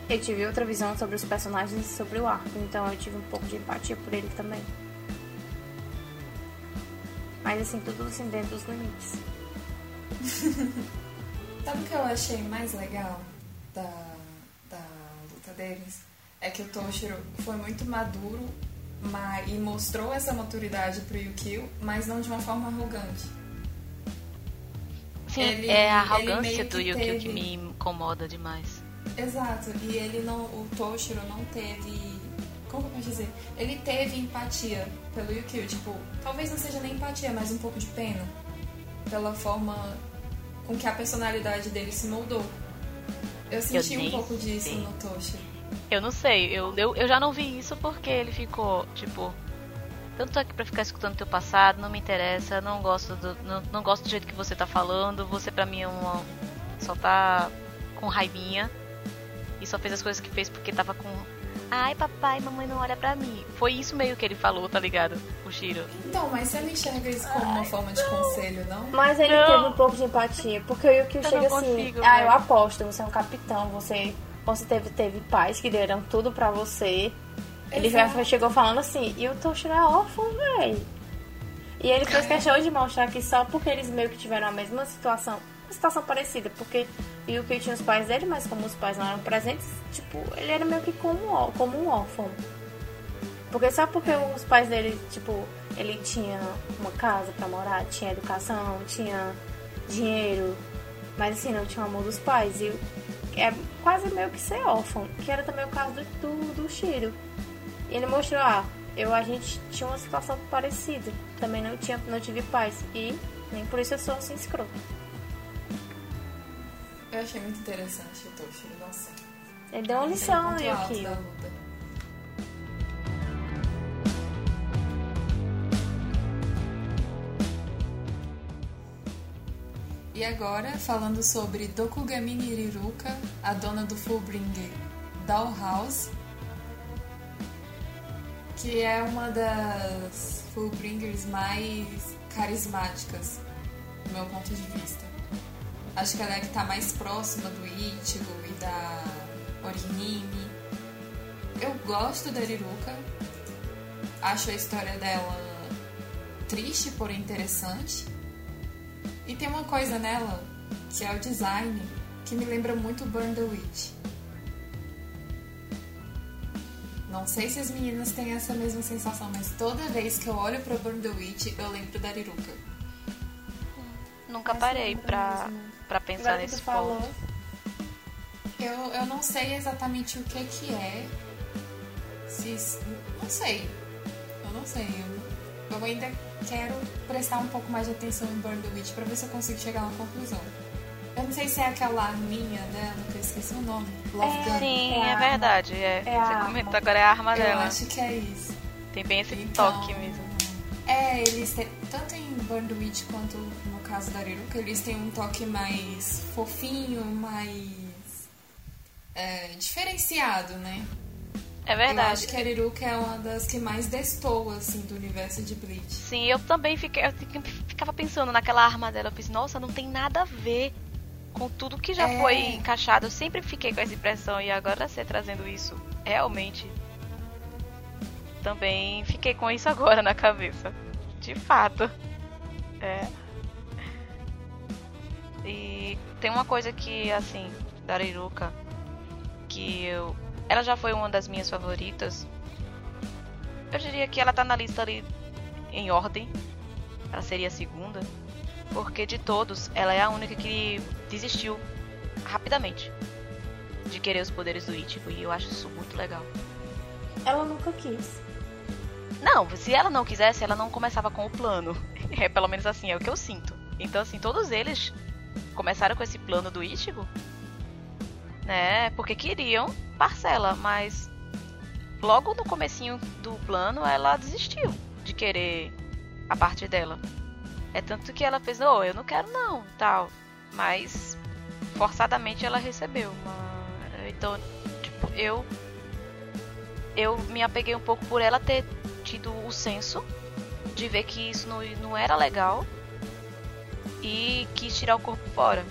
eu tive outra visão sobre os personagens e sobre o arco, então eu tive um pouco de empatia por ele também. Mas assim, tudo assim dentro dos limites. Sabe o que eu achei mais legal da, da luta deles? É que o Toshiro foi muito maduro ma- e mostrou essa maturidade pro Yukio, mas não de uma forma arrogante. sim, Ele- é a arrogância do que Yukio que teve- me incomoda demais. Exato, e ele não, o Toshiro não teve, como eu posso dizer, ele teve empatia pelo Yukio, tipo, talvez não seja nem empatia, mas um pouco de pena pela forma com que a personalidade dele se moldou. Eu senti um nem pouco disso sei. no Toshiro. Eu não sei, eu, eu, eu já não vi isso porque ele ficou, tipo, tanto tô aqui pra ficar escutando teu passado, não me interessa, não gosto do, não, não gosto do jeito que você tá falando, você pra mim é uma, só tá com raivinha e só fez as coisas que fez porque tava com Ai, papai, mamãe não olha pra mim. Foi isso meio que ele falou, tá ligado? O Shiro. Então, mas você não enxerga isso como uma forma de conselho, não? Mas ele Não. teve um pouco de empatia, porque o Yukio Eu chega não assim, consigo, ah, eu aposto, você é um capitão, você, você teve, teve pais que deram tudo pra você. Ele já chegou falando assim, e o Toshiro é órfão, velho. E ele fez questão de mostrar que só porque eles meio que tiveram a mesma situação, uma situação parecida, porque o Yukio tinha os pais dele, mas como os pais não eram presentes, tipo, ele era meio que como, como um órfão. Porque só porque os pais dele, tipo, ele tinha uma casa para morar, tinha educação, tinha dinheiro, mas assim, não tinha o amor dos pais. E é quase meio que ser órfão, que era também o caso do, do, do Shiro. E ele mostrou, ah, eu a gente tinha uma situação parecida. Também não tinha, não tive paz. E nem por isso eu sou assim escroto. Eu achei muito interessante o Toshiro, nossa. Ele deu uma lição, né, aqui. E agora, falando sobre Dokugami Niriruka, a dona do Fullbringer Dollhouse, que é uma das Fullbringers mais carismáticas, do meu ponto de vista. Acho que ela é que tá mais próxima do Ichigo e da Orihime. Eu gosto da Riruka. Acho a história dela triste, porém interessante. E tem uma coisa nela, que é o design, que me lembra muito Burn the Witch. Não sei se as meninas têm essa mesma sensação, mas toda vez que eu olho pra Burn the Witch, eu lembro da Riruka. Nunca parei pra, pra pensar nesse tu falou, ponto. Eu, eu não sei exatamente o que que é. Se, não sei. Eu não sei. Eu, eu ainda quero prestar um pouco mais de atenção em Burn the Witch pra ver se eu consigo chegar a uma conclusão. Eu não sei se é aquela arminha dela, que eu esqueci o nome. Love É, Gun. Sim, É é, verdade. É. É a Você arma. comentou agora é a arma Eu dela. acho que é isso. Tem bem esse Então, toque mesmo. É, eles tanto em Burn the Witch quanto caso da Riruka, eles têm um toque mais fofinho, mais é, diferenciado, né? É Eu verdade. acho que a Riruka é uma das que mais destoa, assim, do universo de Bleach. Sim, eu também fiquei, eu ficava pensando naquela arma dela. Eu pensei, nossa, não tem nada a ver com tudo que já É. foi encaixado. Eu sempre fiquei com essa impressão e agora você trazendo isso, realmente. Também fiquei com isso agora na cabeça. De fato. É. E tem uma coisa que, assim, da que eu. Ela já foi uma das minhas favoritas. Eu diria que ela tá na lista ali em ordem. Ela seria a segunda. Porque de todos, ela é a única que desistiu rapidamente de querer os poderes do Ichigo. E eu acho isso muito legal. ela nunca quis. Não, se ela não quisesse, ela não começava com o plano. É pelo menos assim, é o que eu sinto. Então, assim, todos eles começaram com esse plano do Ichigo, né? Porque queriam parcela, mas logo no comecinho do plano ela desistiu de querer a parte dela. É tanto que ela fez, oh, eu não quero não, tal. Mas forçadamente ela recebeu. Uma... Então, tipo, eu eu me apeguei um pouco por ela ter tido o senso de ver que isso não, não era legal e quis tirar o corpo fora.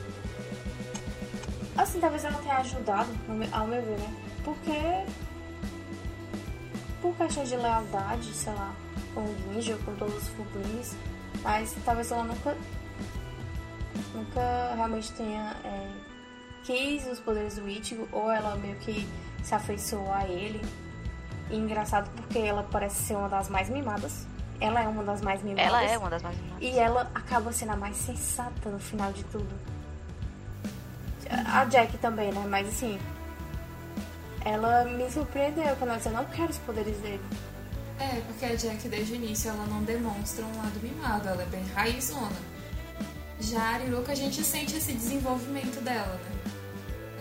Assim, talvez ela tenha ajudado, ao meu ver, né? Porque. Por questão de lealdade, sei lá, com o Ninja, com todos os Fublins. Mas talvez ela nunca. Nunca realmente tenha. É, quis os poderes do Ichigo, ou ela meio que se afeiçoou a ele. E engraçado porque ela parece ser uma das mais mimadas. Ela é uma das mais mimadas. Ela é uma das mais mimadas. E ela acaba sendo a mais sensata no final de tudo. A Jack também, né? Mas assim. Ela me surpreendeu quando ela disse: Eu não quero os poderes dele. É, porque a Jack desde o início ela não demonstra um lado mimado, ela é bem raizona. Já a Ariruka a gente sente esse desenvolvimento dela, né?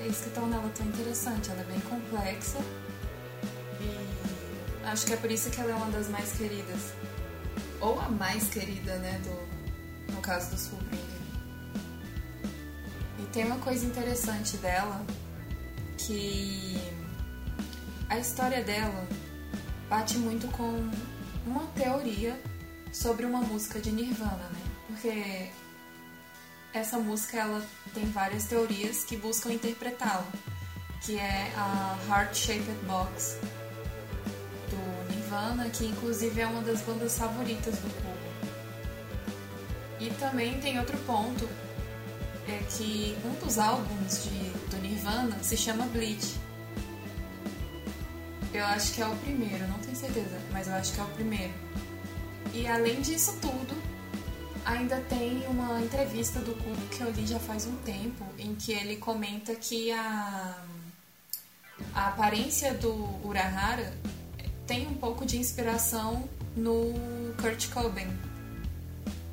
É isso que torna ela tão interessante, ela é bem complexa e acho que é por isso que ela é uma das mais queridas. Ou a mais querida, né, do, no caso dos Fullbringer. E tem uma coisa interessante dela, que a história dela bate muito com uma teoria sobre uma música de Nirvana, né? Porque essa música ela tem várias teorias que buscam interpretá-la, que é a Heart Shaped Box do Nirvana, que inclusive é uma das bandas favoritas do Cubo. E também tem outro ponto, é que um dos álbuns de, do Nirvana se chama Bleach. Eu acho que é o primeiro, não tenho certeza, mas eu acho que é o primeiro. E além disso tudo, ainda tem uma entrevista do Kubo que eu li já faz um tempo, em que ele comenta que a, a aparência do Urahara tem um pouco de inspiração no Kurt Cobain,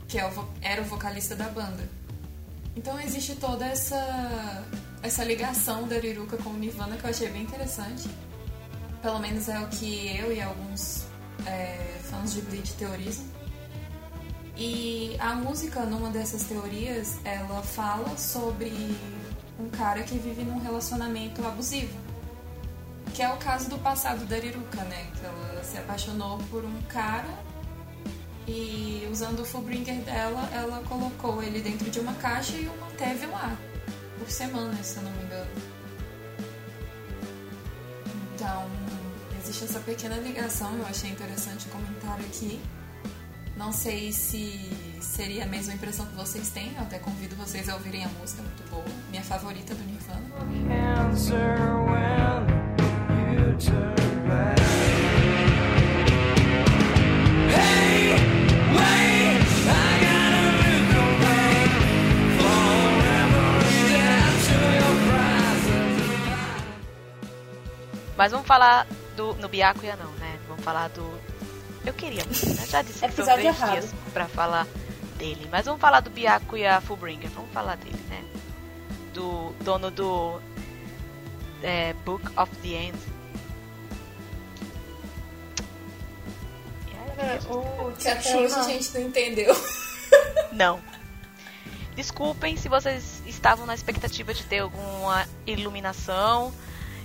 que é era o vocalista da banda. Então existe toda essa, essa ligação da Riruka com o Nirvana que eu achei bem interessante. Pelo menos é o que eu e alguns é, fãs de Bleach teorizam. E a música, numa dessas teorias, ela fala sobre um cara que vive num relacionamento abusivo. Que é o caso do passado da Riruka, né? Que ela se apaixonou por um cara e usando o Fullbringer dela, ela colocou ele dentro de uma caixa e o manteve lá por semana, se eu não me engano. Então, existe essa pequena ligação, eu achei interessante comentar aqui. Não sei se seria a mesma impressão que vocês têm, eu até convido vocês a ouvirem a música, muito boa, minha favorita do Nirvana. Mas vamos falar do. No Byakuya não, né? Vamos falar do. Eu queria, né? Já disse que são três dias pra falar dele. Mas vamos falar do Byakuya Fullbringer. Vamos falar dele, né? Do dono do. É, Book of the End. O que até hoje a gente não entendeu. Não. Desculpem se vocês estavam na expectativa de ter alguma iluminação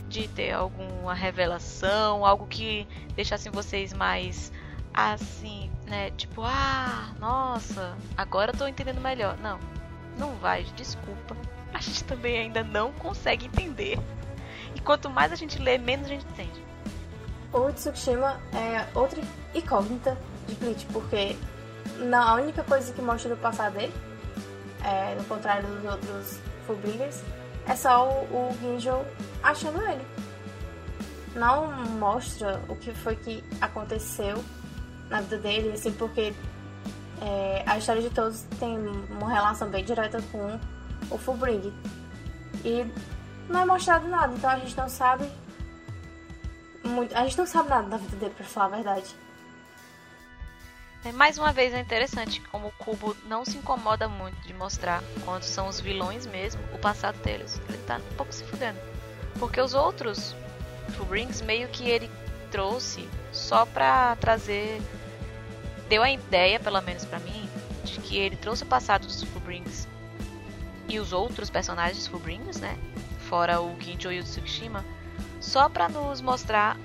de ter alguma revelação, algo que deixasse vocês mais assim, né? Tipo, ah, nossa, agora eu tô entendendo melhor. Não, não vai, desculpa. A gente também ainda não consegue entender. E quanto mais a gente lê, menos a gente entende. O Tsukushima é outra incógnita de Bleach, porque não, a única coisa que mostra do passado dele, é, no contrário dos outros Fullbringers, é só o, o Ginjo achando ele. Não mostra o que foi que aconteceu na vida dele, assim, porque é, a história de todos tem uma relação bem direta com o Fullbring. E não é mostrado nada, então a gente não sabe muito, a gente não sabe nada da vida dele, pra falar a verdade. É, mais uma vez é interessante como o Cubo não se incomoda muito de mostrar quando são os vilões mesmo o passado deles. Ele tá um pouco se fudendo. Porque os outros Fullbrings meio que ele trouxe só pra trazer. Deu a ideia, pelo menos para mim, de que ele trouxe o passado dos Fullbrings e os outros personagens Fullbrings, né? Fora o Ginjo e o Tsukushima, só para nos mostrar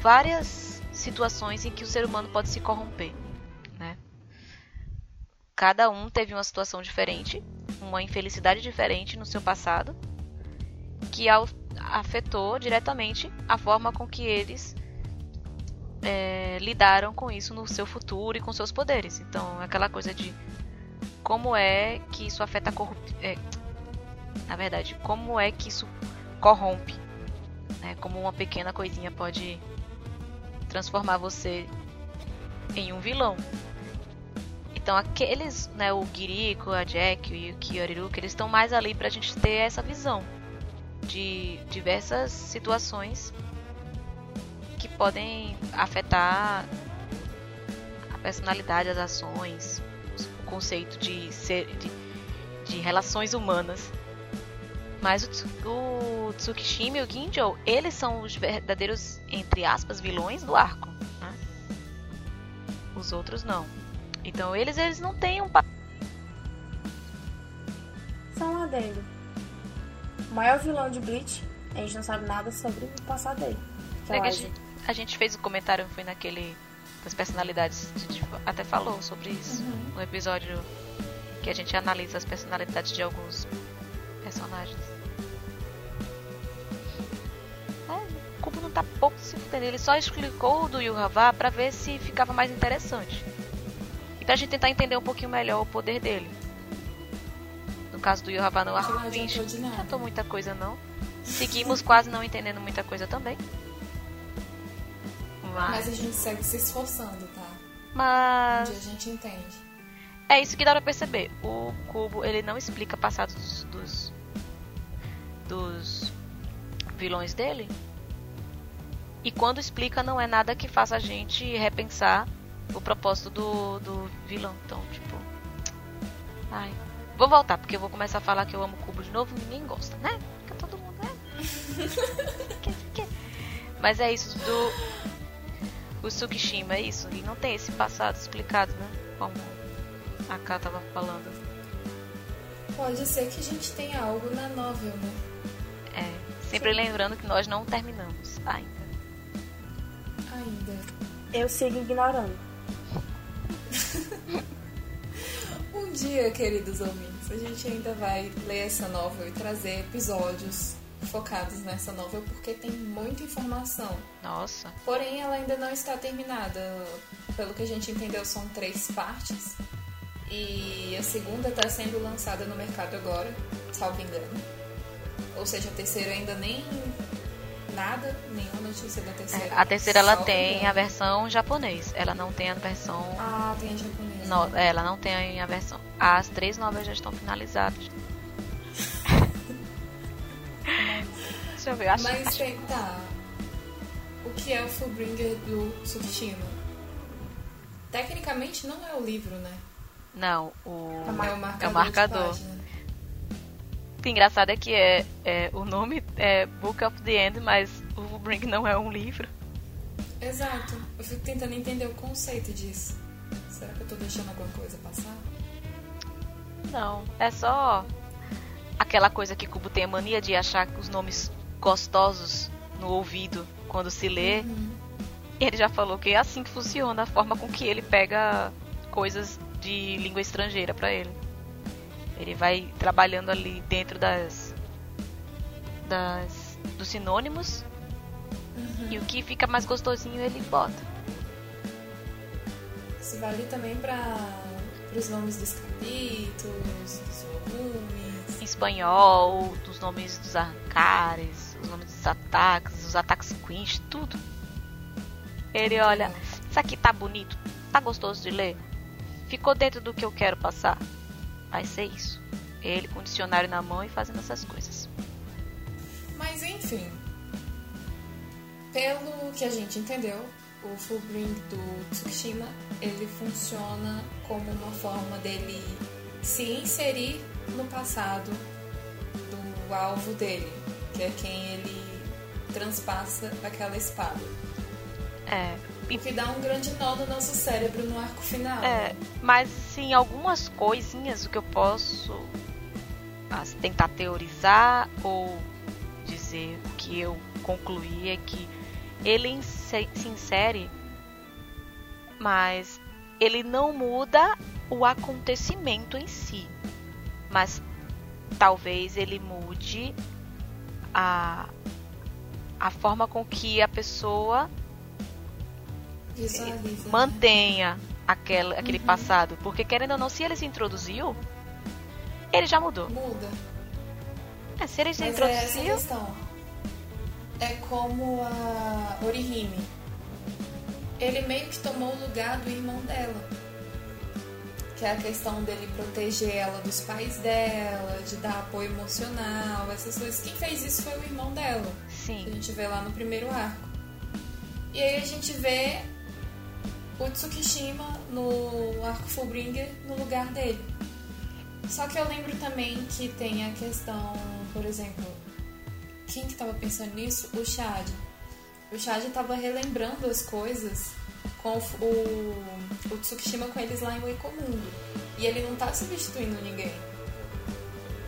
várias situações em que o ser humano pode se corromper, né? Cada um teve uma situação diferente, uma infelicidade diferente no seu passado, que afetou diretamente a forma com que eles é, lidaram com isso no seu futuro e com seus poderes. Então, aquela coisa de como é que isso afeta a corrupção. É, na verdade, como é que isso corrompe. Né? Como uma pequena coisinha pode transformar você em um vilão. Então aqueles, né, o Giriko, a Jack e o Kyoriruka, eles estão mais ali pra gente ter essa visão de diversas situações que podem afetar a personalidade, as ações, o conceito de ser de, de relações humanas. Mas o, o Tsukishima e o Ginjo, eles são os verdadeiros, entre aspas, vilões do arco. Né? Os outros não. Então eles, eles não têm um Só um adendo. O maior vilão de Bleach, a gente não sabe nada sobre o passado dele. É a, gente, a gente fez um comentário, foi naquele das personalidades, a gente até falou sobre isso uhum. no episódio que a gente analisa as personalidades de alguns personagens. Kubo não tá pouco se fudendo. Ele só explicou do Yuhavá para ver se ficava mais interessante. E pra gente tentar entender um pouquinho melhor o poder dele. No caso do Yuhavá no arco não adiantou muita coisa não. Seguimos quase não entendendo muita coisa também. Mas... Mas a gente segue se esforçando, tá? Mas. Um dia a gente entende. É isso que dá pra perceber. O cubo, ele não explica passados dos, dos, dos vilões dele. E quando explica, não é nada que faça a gente repensar o propósito do, do vilão. Então, tipo. Ai. Vou voltar, porque eu vou começar a falar que eu amo cubo de novo. Ninguém gosta, né? Fica todo mundo, né? Mas é isso do. O Tsukishima, é isso. E não tem esse passado explicado, né? Como a Ká tava falando. Pode ser que a gente tenha algo na novel, né? É. Sempre Sim. lembrando que nós não terminamos ainda. Ainda. Eu sigo ignorando. um dia, queridos ouvintes, a gente ainda vai ler essa novel e trazer episódios focados nessa novel porque tem muita informação. Nossa. Porém, ela ainda não está terminada. Pelo que a gente entendeu, são três partes. E a segunda está sendo lançada no mercado agora, salvo engano. Ou seja, a terceira ainda nem nada, nenhuma notícia da terceira. É, a terceira ela tem engano. a versão japonês, ela não tem a versão. Ah, tem a japonês. No, né? Ela não tem a versão. As três novas já estão finalizadas. Deixa eu ver, acho Mas acho... tem, tá. O que é o Fullbringer do Tsushima? Tecnicamente não é o livro, né? Não, o... É o marcador. É o marcador. O engraçado é que é, é, o nome é Book of the End, mas o Bring não é um livro. Exato. Eu fico tentando entender o conceito disso. Será que eu tô deixando alguma coisa passar? Não, é só aquela coisa que Kubo tem a mania de achar os nomes gostosos no ouvido quando se lê. Uhum. Ele já falou que é assim que funciona a forma com que ele pega coisas de língua estrangeira para ele. Ele vai trabalhando ali dentro das, das dos sinônimos uhum. e o que fica mais gostosinho ele bota. Isso vale também para os nomes dos capítulos, dos volumes. Em espanhol, dos nomes dos arrancares, os nomes dos ataques, os ataques quinch, tudo. Ele olha, isso aqui tá bonito, tá gostoso de ler ficou dentro do que eu quero passar. Vai ser isso. Ele com o dicionário na mão e fazendo essas coisas. Mas enfim, pelo que a gente entendeu, o Fullbring do Tsukushima ele funciona como uma forma dele se inserir no passado do alvo dele, que é quem ele transpassa aquela espada. É, e que dá um grande nó no nosso cérebro no arco final. É, mas sim, algumas coisinhas o que eu posso tentar teorizar ou dizer o que eu concluí é que ele se insere, mas ele não muda o acontecimento em si. Mas talvez ele mude a, a forma com que a pessoa Visualiza, mantenha né? aquele, aquele uhum. passado. Porque querendo ou não, se ele se introduziu, ele já mudou. Muda. É, se ele se Mas introduziu. É, essa questão. é como a Orihime. Ele meio que tomou o lugar do irmão dela. Que é a questão dele proteger ela dos pais dela, de dar apoio emocional, essas coisas. Quem fez isso foi o irmão dela. Sim. Que a gente vê lá no primeiro arco. E aí a gente vê o Tsukishima no arco Fullbringer no lugar dele. Só que eu lembro também que tem a questão, por exemplo, quem que tava pensando nisso? O Chad. O Chad tava relembrando as coisas com o, o Tsukishima com eles lá em Oikomundo. E ele não tá substituindo ninguém.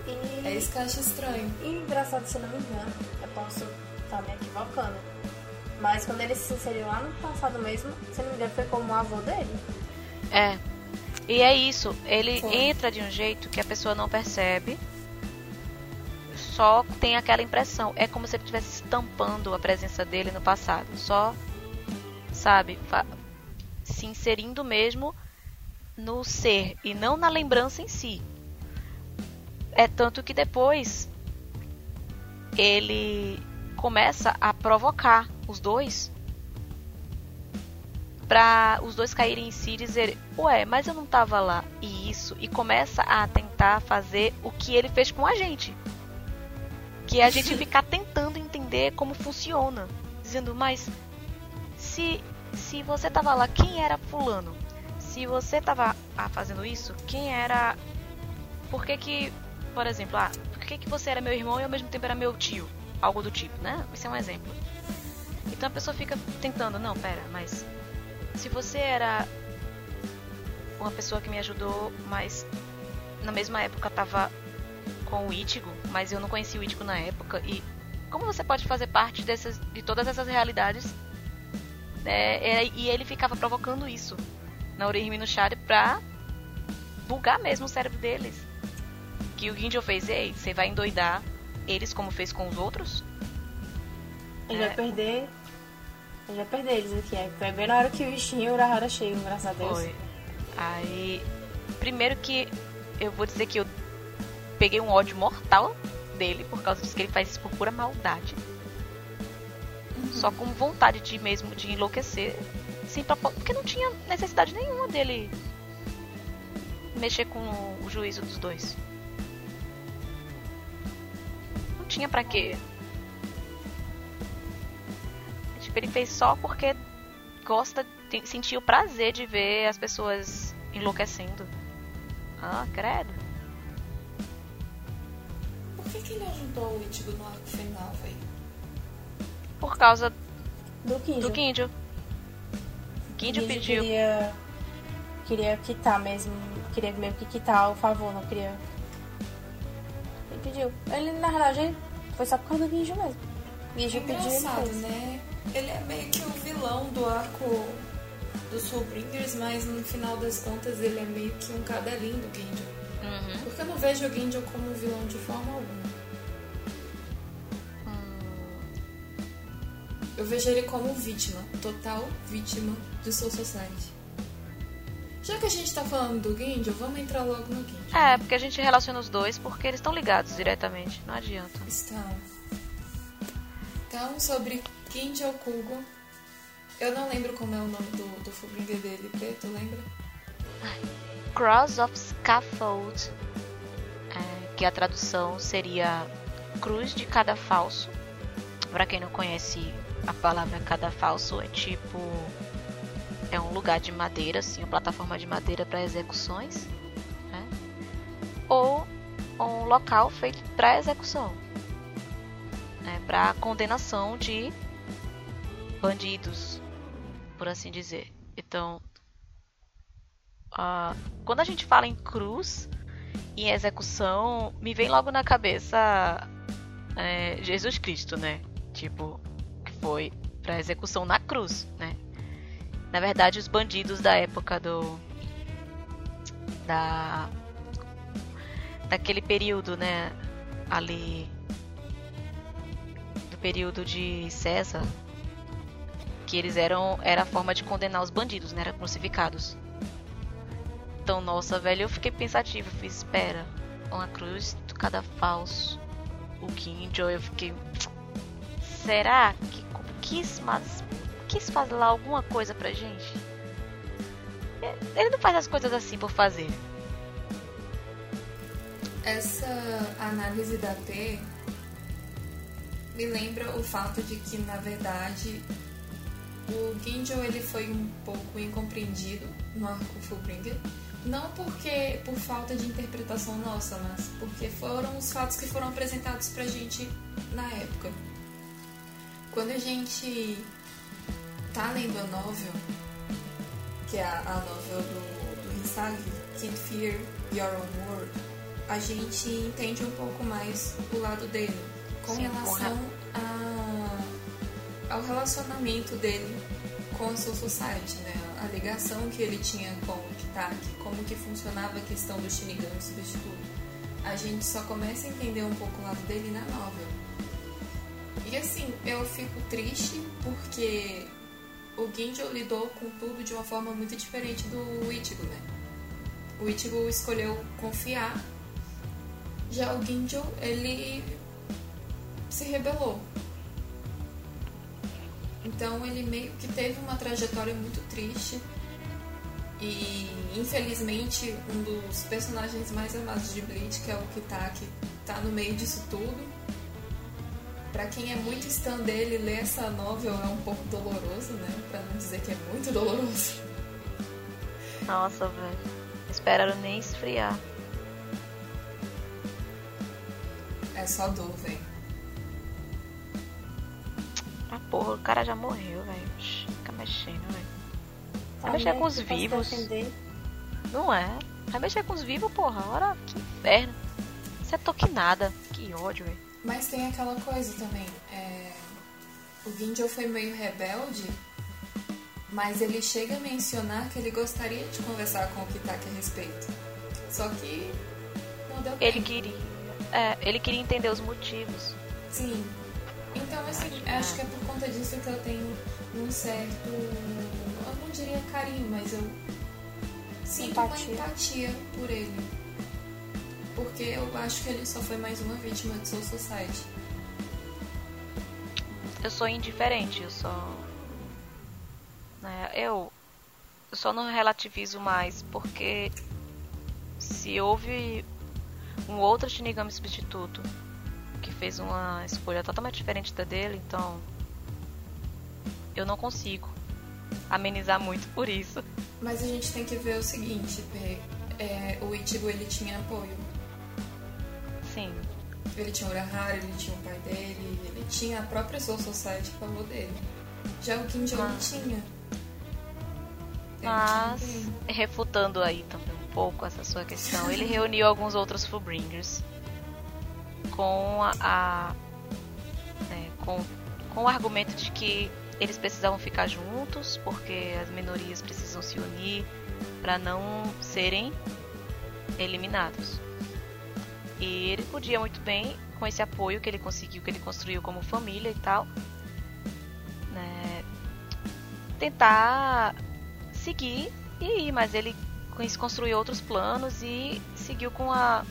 E... É isso que eu acho estranho. E engraçado, se não me engano, eu posso estar me equivocando mas quando ele se inseriu lá no passado mesmo, se não me engano, foi como o avô dele. É. E é isso, ele foi. entra de um jeito que a pessoa não percebe. Só tem aquela impressão. É como se ele estivesse estampando a presença dele no passado. Só, sabe, se inserindo mesmo no ser e não na lembrança em si. É tanto que depois ele começa a provocar os dois pra os dois caírem em si e dizer, ué, mas eu não tava lá. E isso, e começa a tentar fazer o que ele fez com a gente. Que é a gente ficar tentando entender como funciona. Dizendo, mas se, se você tava lá, quem era fulano? Se você tava ah, fazendo isso, quem era. Por que que. Por exemplo, ah, por que que você era meu irmão e ao mesmo tempo era meu tio? Algo do tipo, né? Esse é um exemplo. Então a pessoa fica tentando, não, pera, mas se você era uma pessoa que me ajudou, mas na mesma época tava com o Ichigo, mas eu não conhecia o Ichigo na época e como você pode fazer parte dessas, de todas essas realidades? É, é, e ele ficava provocando isso na Orihime no Shari pra bugar mesmo o cérebro deles. Que o Ginjo fez, ei, você vai endoidar eles como fez com os outros? Ele É. vai perder. Ele vai perder eles aqui. É. Foi bem na hora que o Ishin e o Urahara chegam, graças a Deus. Foi. Aí, primeiro que eu vou dizer que eu peguei um ódio mortal dele por causa disso que ele faz isso por pura maldade. Só com vontade de mesmo de enlouquecer. Sem propósito, porque não tinha necessidade nenhuma dele mexer com o juízo dos dois. Não tinha pra quê. Tipo, ele fez só porque gosta, tem, sentiu prazer de ver as pessoas enlouquecendo. Ah, credo. Por que, que ele ajudou o Ichigo no arco final, velho? Por causa Do Kinjo. do Kinjo. Kinjo Kinjo pediu. Queria, queria quitar mesmo. Queria meio que quitar o favor, não queria. Ele pediu. Ele, na verdade, ele foi só por causa do Kinjo mesmo. É Kinjo pediu ele engraçado, fez. né? Ele é meio que o vilão do arco dos Fullbringers, mas no final das contas ele é meio que um cadelinho do Ginjo. Uhum. Porque eu não vejo o Ginjo como um vilão de forma alguma. Eu vejo ele como vítima, total vítima de Soul Society. Já que a gente tá falando do Ginjo, vamos entrar logo no Ginjo. É, porque a gente relaciona os dois porque eles estão ligados diretamente. Não adianta. Estão. Então, sobre Ginjo Kugo. Eu não lembro como é o nome do, do dele, Preto, lembra? Cross of Scaffold, é, que a tradução seria Cruz de Cadafalso. Pra quem não conhece a palavra cadafalso, é tipo. É um lugar de madeira, assim, uma plataforma de madeira para execuções. né? Ou um local feito para execução. Né? Para condenação de bandidos, por assim dizer. Então, ah, quando a gente fala em cruz e execução, me vem logo na cabeça é, Jesus Cristo, né? Tipo, que foi pra execução na cruz, né? Na verdade, os bandidos da época do. Da. Daquele período, né? Ali. Do período de César. Que eles eram. Era a forma de condenar os bandidos, né? Eram crucificados. Então, nossa, velho, eu fiquei pensativa. Eu fiz, espera, uma cruz do cada falso. O Kinjo, eu fiquei. Será que quis, mas quis lá alguma coisa pra gente? Ele não faz as coisas assim por fazer. Essa análise da T me lembra o fato de que, na verdade, o Ginjo ele foi um pouco incompreendido no arco Fullbringer. Não porque por falta de interpretação nossa, mas porque foram os fatos que foram apresentados pra gente na época. Quando a gente tá lendo a novel, que é a, a novel do, do Hisagi, Can't Fear Your Own World, a gente entende um pouco mais o lado dele com Sim, relação a, ao relacionamento dele com a Soul Society, né? A ligação que ele tinha com o Kitaki, como que funcionava a questão do Shinigami substituto. A gente só começa a entender um pouco o lado dele na novel. E assim, eu fico triste porque o Ginjo lidou com tudo de uma forma muito diferente do Ichigo, né? O Ichigo escolheu confiar, já o Ginjo, ele se rebelou. Então ele meio que teve uma trajetória muito triste. E infelizmente um dos personagens mais amados de Bleach, que é o Kitaki, tá no meio disso tudo. Pra quem é muito stan dele, ler essa novel é um pouco doloroso, né? Pra não dizer que é muito doloroso. Nossa, velho. Esperaram nem esfriar. É só dor, velho. Ah, porra, o cara já morreu, velho. Fica mexendo, velho. Vai mexer né? com os vivos. Não é. Vai mexer com os vivos, porra. Ora, que inferno. Isso é toquinada. Que ódio, velho. Mas tem aquela coisa também. é, O Ginjo foi meio rebelde, mas ele chega a mencionar que ele gostaria de conversar com o Kitaki a respeito. Só que não deu Ele tempo. queria. É, ele queria entender os motivos. Sim. Então, assim, acho que é por conta disso que eu tenho um certo. Eu não diria carinho, mas eu sinto Empatia. uma empatia por ele. Porque eu acho que ele só foi mais uma vítima de Soul Society. Eu sou indiferente, eu só. Né, eu, eu só não relativizo mais porque se houve um outro Shinigami substituto que fez uma escolha totalmente diferente da dele, então eu não consigo amenizar muito por isso. Mas a gente tem que ver o seguinte, Pê, é, o Ichigo ele tinha apoio. Sim, Ele tinha o Urahara, ele tinha o pai dele, ele tinha a própria Soul Society a favor dele. Já o Kinjo não Mas- tinha. Mas refutando aí também um pouco essa sua questão, ele reuniu alguns outros Fullbringers com a, a- é, com, com o argumento de que eles precisavam ficar juntos porque as minorias precisam se unir para não serem eliminados. E ele podia muito bem, com esse apoio que ele conseguiu, que ele construiu como família e tal, né, tentar seguir e ir, mas ele construiu outros planos e seguiu com a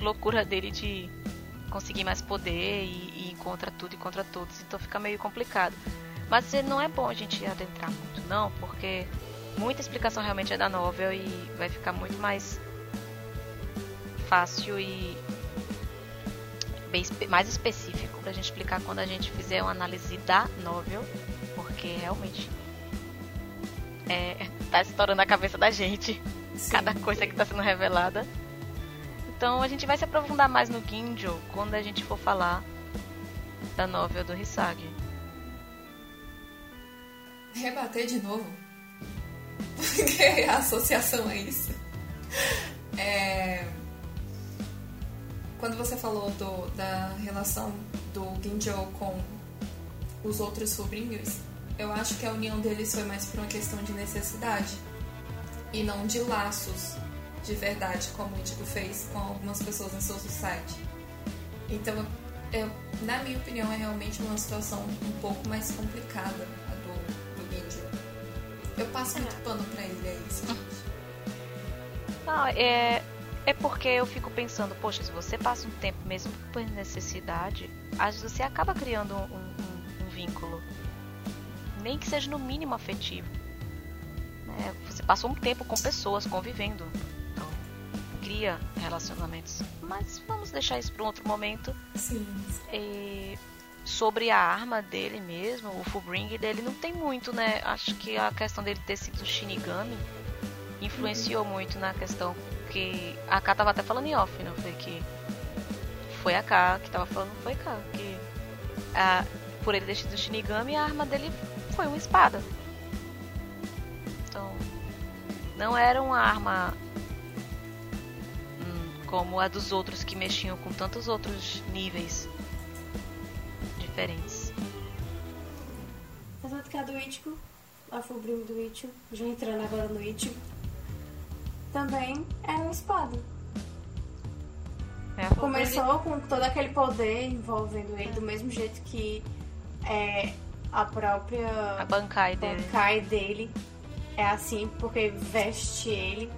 loucura dele de conseguir mais poder e, e ir contra tudo e contra todos, então fica meio complicado. Mas não é bom a gente adentrar muito, não, porque muita explicação realmente é da novel e vai ficar muito mais fácil e bem mais específico pra gente explicar quando a gente fizer uma análise da novel, porque realmente é, tá estourando a cabeça da gente Sim. cada coisa que tá sendo revelada. Então a gente vai se aprofundar mais no Ginjo quando a gente for falar da novel do Hisagi. rebater de novo. Porque a associação é isso. É, Quando você falou do- da relação do Ginjo com os outros sobrinhos, eu acho que a união deles foi mais por uma questão de necessidade e não de laços de verdade, como o Ichigo fez com algumas pessoas em Soul Society. Então, eu, na minha opinião, é realmente uma situação um pouco mais complicada a do, do Ginjo. Eu passo muito pano pra ele, é isso. Não, é, é porque eu fico pensando, poxa, se você passa um tempo mesmo por necessidade, às vezes você acaba criando um, um- um vínculo. Nem que seja no mínimo afetivo. né? Você passou um tempo com pessoas, convivendo. Então, cria relacionamentos. Mas vamos deixar isso para um outro momento. Sim. E sobre a arma dele mesmo, o Fullbring dele não tem muito, né? Acho que a questão dele ter sido Shinigami influenciou muito na questão que a K tava até falando em off, não foi que foi a K que tava falando, foi a K que a, por ele ter sido Shinigami, a arma dele foi uma espada. Então, não era uma arma hum, como a dos outros que mexiam com tantos outros níveis diferentes. Tanto que a do Ichigo, a Fullbrim do Ichigo, já entrando agora no Ichigo, também era uma espada. É, Começou com todo aquele poder envolvendo ele, do mesmo jeito que é, a própria a Bankai dele. Bankai dele é assim, porque veste ele.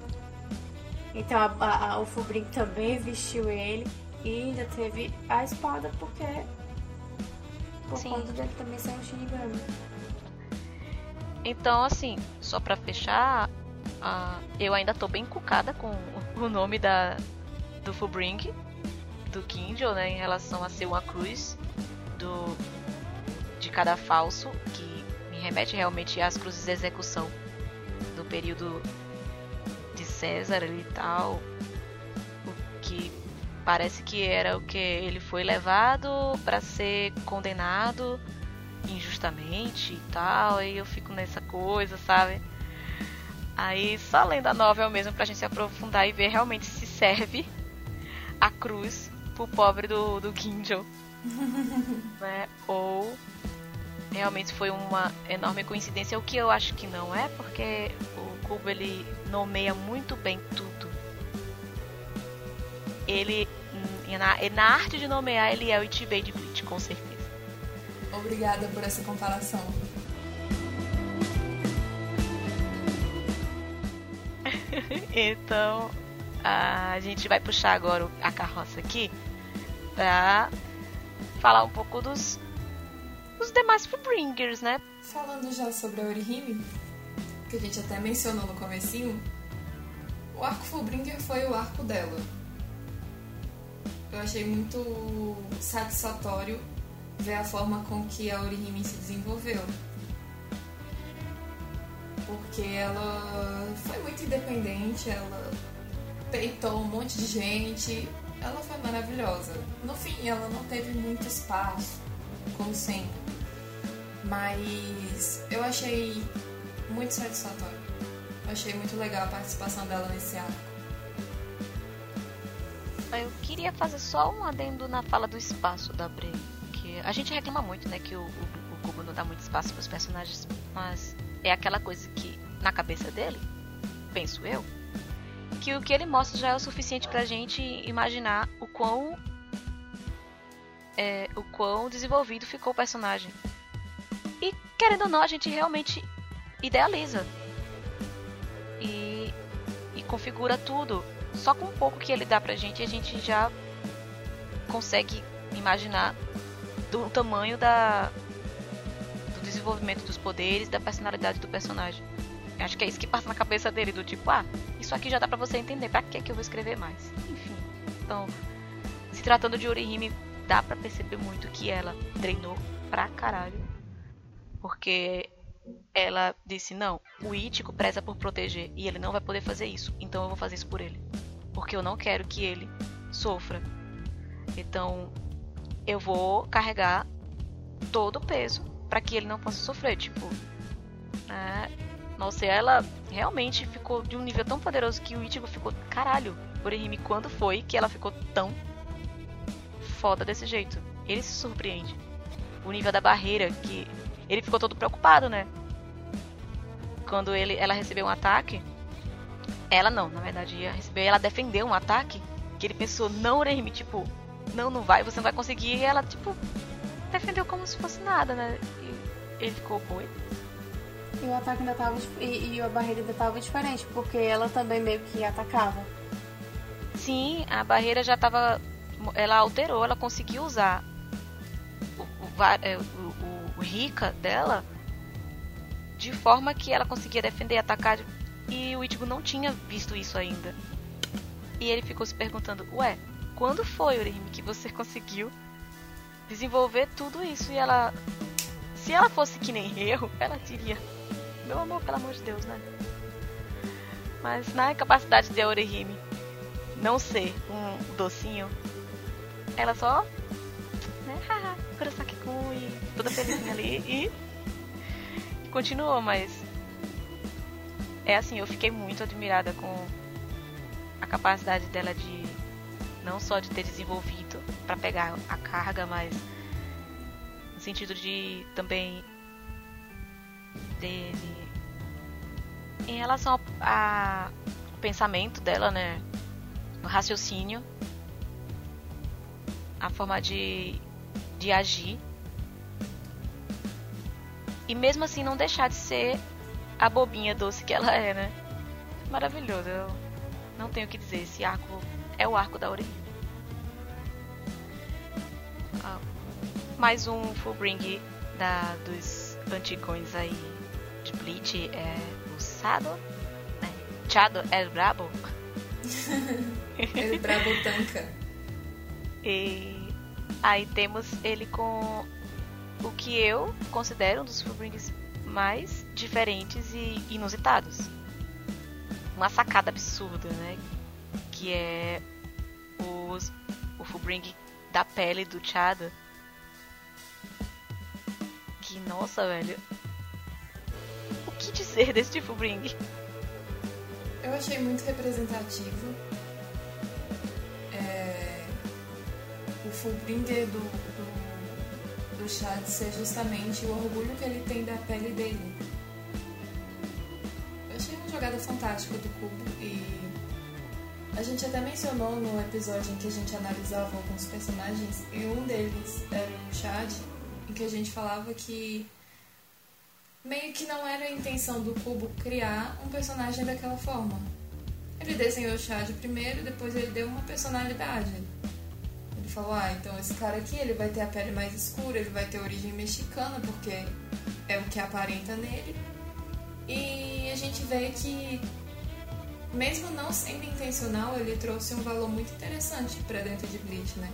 Então a, a- a- o Fullbrim também vestiu ele. E ainda teve a espada, porque Por Sim. conta dele também ser um Shinigami. Então, assim, só pra fechar, ah, eu ainda tô bem cucada com o nome da, do Fullbring, do Kindle, né, em relação a ser uma cruz do, de cada falso, que me remete realmente às cruzes de execução do período de César e tal, o que parece que era o que ele foi levado pra ser condenado injustamente e tal, e eu fico nessa coisa, sabe? Aí só lendo a novel mesmo pra gente se aprofundar e ver realmente se serve a cruz pro pobre do, do Kindle. né? Ou realmente foi uma enorme coincidência, o que eu acho que não é, porque o Kubo ele nomeia muito bem tudo. Ele na, na arte de nomear ele é o Ichibei de Bleach, com certeza. Obrigada por essa comparação. Então, a gente vai puxar agora a carroça aqui pra falar um pouco dos, dos demais Fullbringers, né? Falando já sobre a Orihime, que a gente até mencionou no comecinho, o arco Fullbringer foi o arco dela. Eu achei muito satisfatório ver a forma com que a Orihime se desenvolveu. Porque ela foi muito independente, ela peitou um monte de gente, ela foi maravilhosa. No fim, ela não teve muito espaço, como sempre. Mas eu achei muito satisfatório. Eu achei muito legal a participação dela nesse arco. Eu queria fazer só um adendo na fala do espaço da Bray. Que a gente reclama muito, né, que o, o, o Kubo não dá muito espaço para os personagens, mas é aquela coisa que, na cabeça dele, penso eu, que o que ele mostra já é o suficiente pra gente imaginar o quão. É, o quão desenvolvido ficou o personagem. E, querendo ou não, a gente realmente idealiza. E, e configura tudo. Só com um pouco que ele dá pra gente, a gente já consegue imaginar do tamanho da desenvolvimento dos poderes, da personalidade do personagem. Eu acho que é isso que passa na cabeça dele, do tipo, ah, isso aqui já dá pra você entender, pra que que eu vou escrever mais? Enfim. Então, se tratando de Orihime, dá pra perceber muito que ela treinou pra caralho. Porque ela disse, não, o Ichigo preza por proteger e ele não vai poder fazer isso, então eu vou fazer isso por ele. Porque eu não quero que ele sofra. Então, eu vou carregar todo o peso para que ele não possa sofrer, tipo, né? Nossa, ela realmente ficou de um nível tão poderoso que o Ichigo ficou, caralho, Orihime, quando foi que ela ficou tão foda desse jeito? Ele se surpreende. O nível da barreira que ele ficou todo preocupado, né? Quando ele, ela recebeu um ataque, ela não, na verdade, ia receber, ela defendeu um ataque que ele pensou, não, Orihime, tipo, não, não vai, você não vai conseguir. E ela, tipo, defendeu como se fosse nada, né? E ele ficou, oi? E o ataque ainda tava. E, e a barreira ainda tava diferente, porque ela também meio que atacava. Sim, a barreira já tava. Ela alterou, ela conseguiu usar o, o, é, o, o, Rika dela de forma que ela conseguia defender, atacar. E o Ichigo não tinha visto isso ainda. E ele ficou se perguntando: Ué, quando foi, Orihime, que você conseguiu desenvolver tudo isso? E ela. Se ela fosse que nem eu, ela diria: Meu amor, pelo amor de Deus, né? Mas na capacidade de Orihime não ser um docinho, ela só. Né? Haha, Kurosaki-kun e toda felizinha ali e. Continuou, mas. É assim, eu fiquei muito admirada com a capacidade dela de. Não só de ter desenvolvido para pegar a carga, mas. No sentido de também. De, de- em relação ao pensamento dela, né? O raciocínio, a forma de, de agir. E mesmo assim não deixar de ser a bobinha doce que ela é, né? Maravilhoso. Eu não tenho o que dizer. Esse arco é o arco da origem. Ah, mais um Fullbring da, dos antigões aí de Bleach é o Sado, né? Chado El Brabo. El Brabo Tanca. E aí temos ele com o que eu considero um dos Fullbrings mais diferentes e inusitados. Uma sacada absurda, né? Que é os, o Fullbring da pele do Chada. Que, nossa, velho. O que dizer desse Fullbring? Eu achei muito representativo. É... O Fullbringer do, do, do Chad ser justamente o orgulho que ele tem da pele dele. Eu achei uma jogada fantástica do Cubo e a gente até mencionou no episódio em que a gente analisava alguns personagens, e um deles era o Chad, em que a gente falava que meio que não era a intenção do Cubo criar um personagem daquela forma. Ele desenhou o Chad primeiro, depois ele deu uma personalidade. Ele falou, ah, então esse cara aqui ele vai ter a pele mais escura, ele vai ter origem mexicana, porque é o que aparenta nele. E a gente vê que mesmo não sendo intencional, ele trouxe um valor muito interessante para dentro de Bleach, né?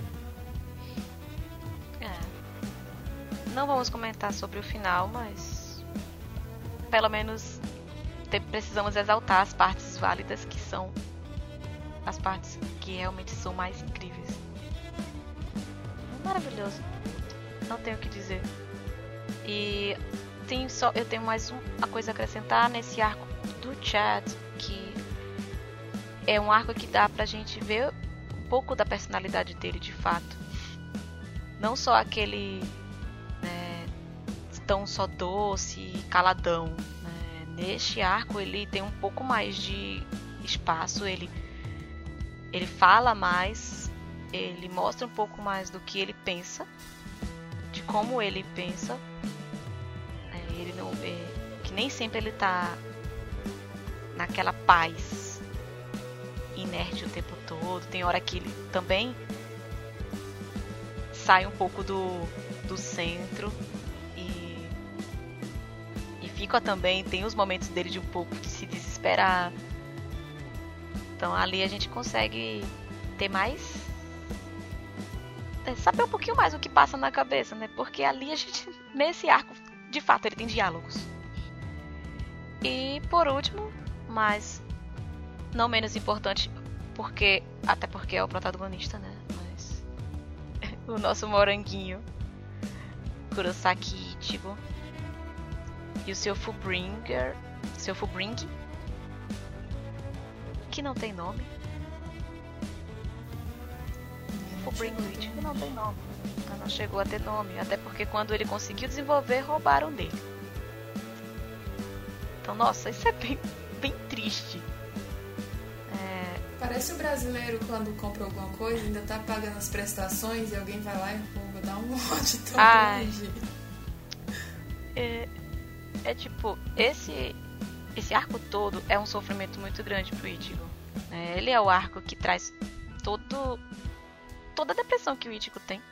É. Não vamos comentar sobre o final, mas pelo menos precisamos exaltar as partes válidas que são as partes que realmente são mais incríveis. Maravilhoso. Não tenho o que dizer. E tem só eu tenho mais uma coisa a acrescentar nesse arco do chat que é um arco que dá pra gente ver um pouco da personalidade dele de fato. Não só aquele né, tão só doce e caladão. Né? Neste arco ele tem um pouco mais de espaço, ele, ele fala mais, ele mostra um pouco mais do que ele pensa, de como ele pensa. É, ele não, é, que nem sempre ele tá naquela paz inerte o tempo todo. Tem hora que ele também sai um pouco do, do centro e, e fica também. Tem os momentos dele de um pouco de se desesperar. Então ali a gente consegue ter mais. É, saber um pouquinho mais o que passa na cabeça, né? Porque ali a gente, nesse arco, de fato, ele tem diálogos. E por último, mas não menos importante, porque até porque é o protagonista, né? Mas o nosso moranguinho Kurosaki Ichigo e o seu Fullbringer, seu Fullbring, que não tem nome. Fullbring Ichigo não tem nome. Não chegou a ter nome, até porque quando ele conseguiu desenvolver, roubaram dele. Então, nossa, isso é bem, bem triste. Parece o brasileiro quando compra alguma coisa, ainda tá pagando as prestações e alguém vai lá e pô, dá um ódio tão Ai. É, é tipo, esse, esse arco todo é um sofrimento muito grande pro Ichigo. É, ele é o arco que traz todo toda a depressão que o Ichigo tem.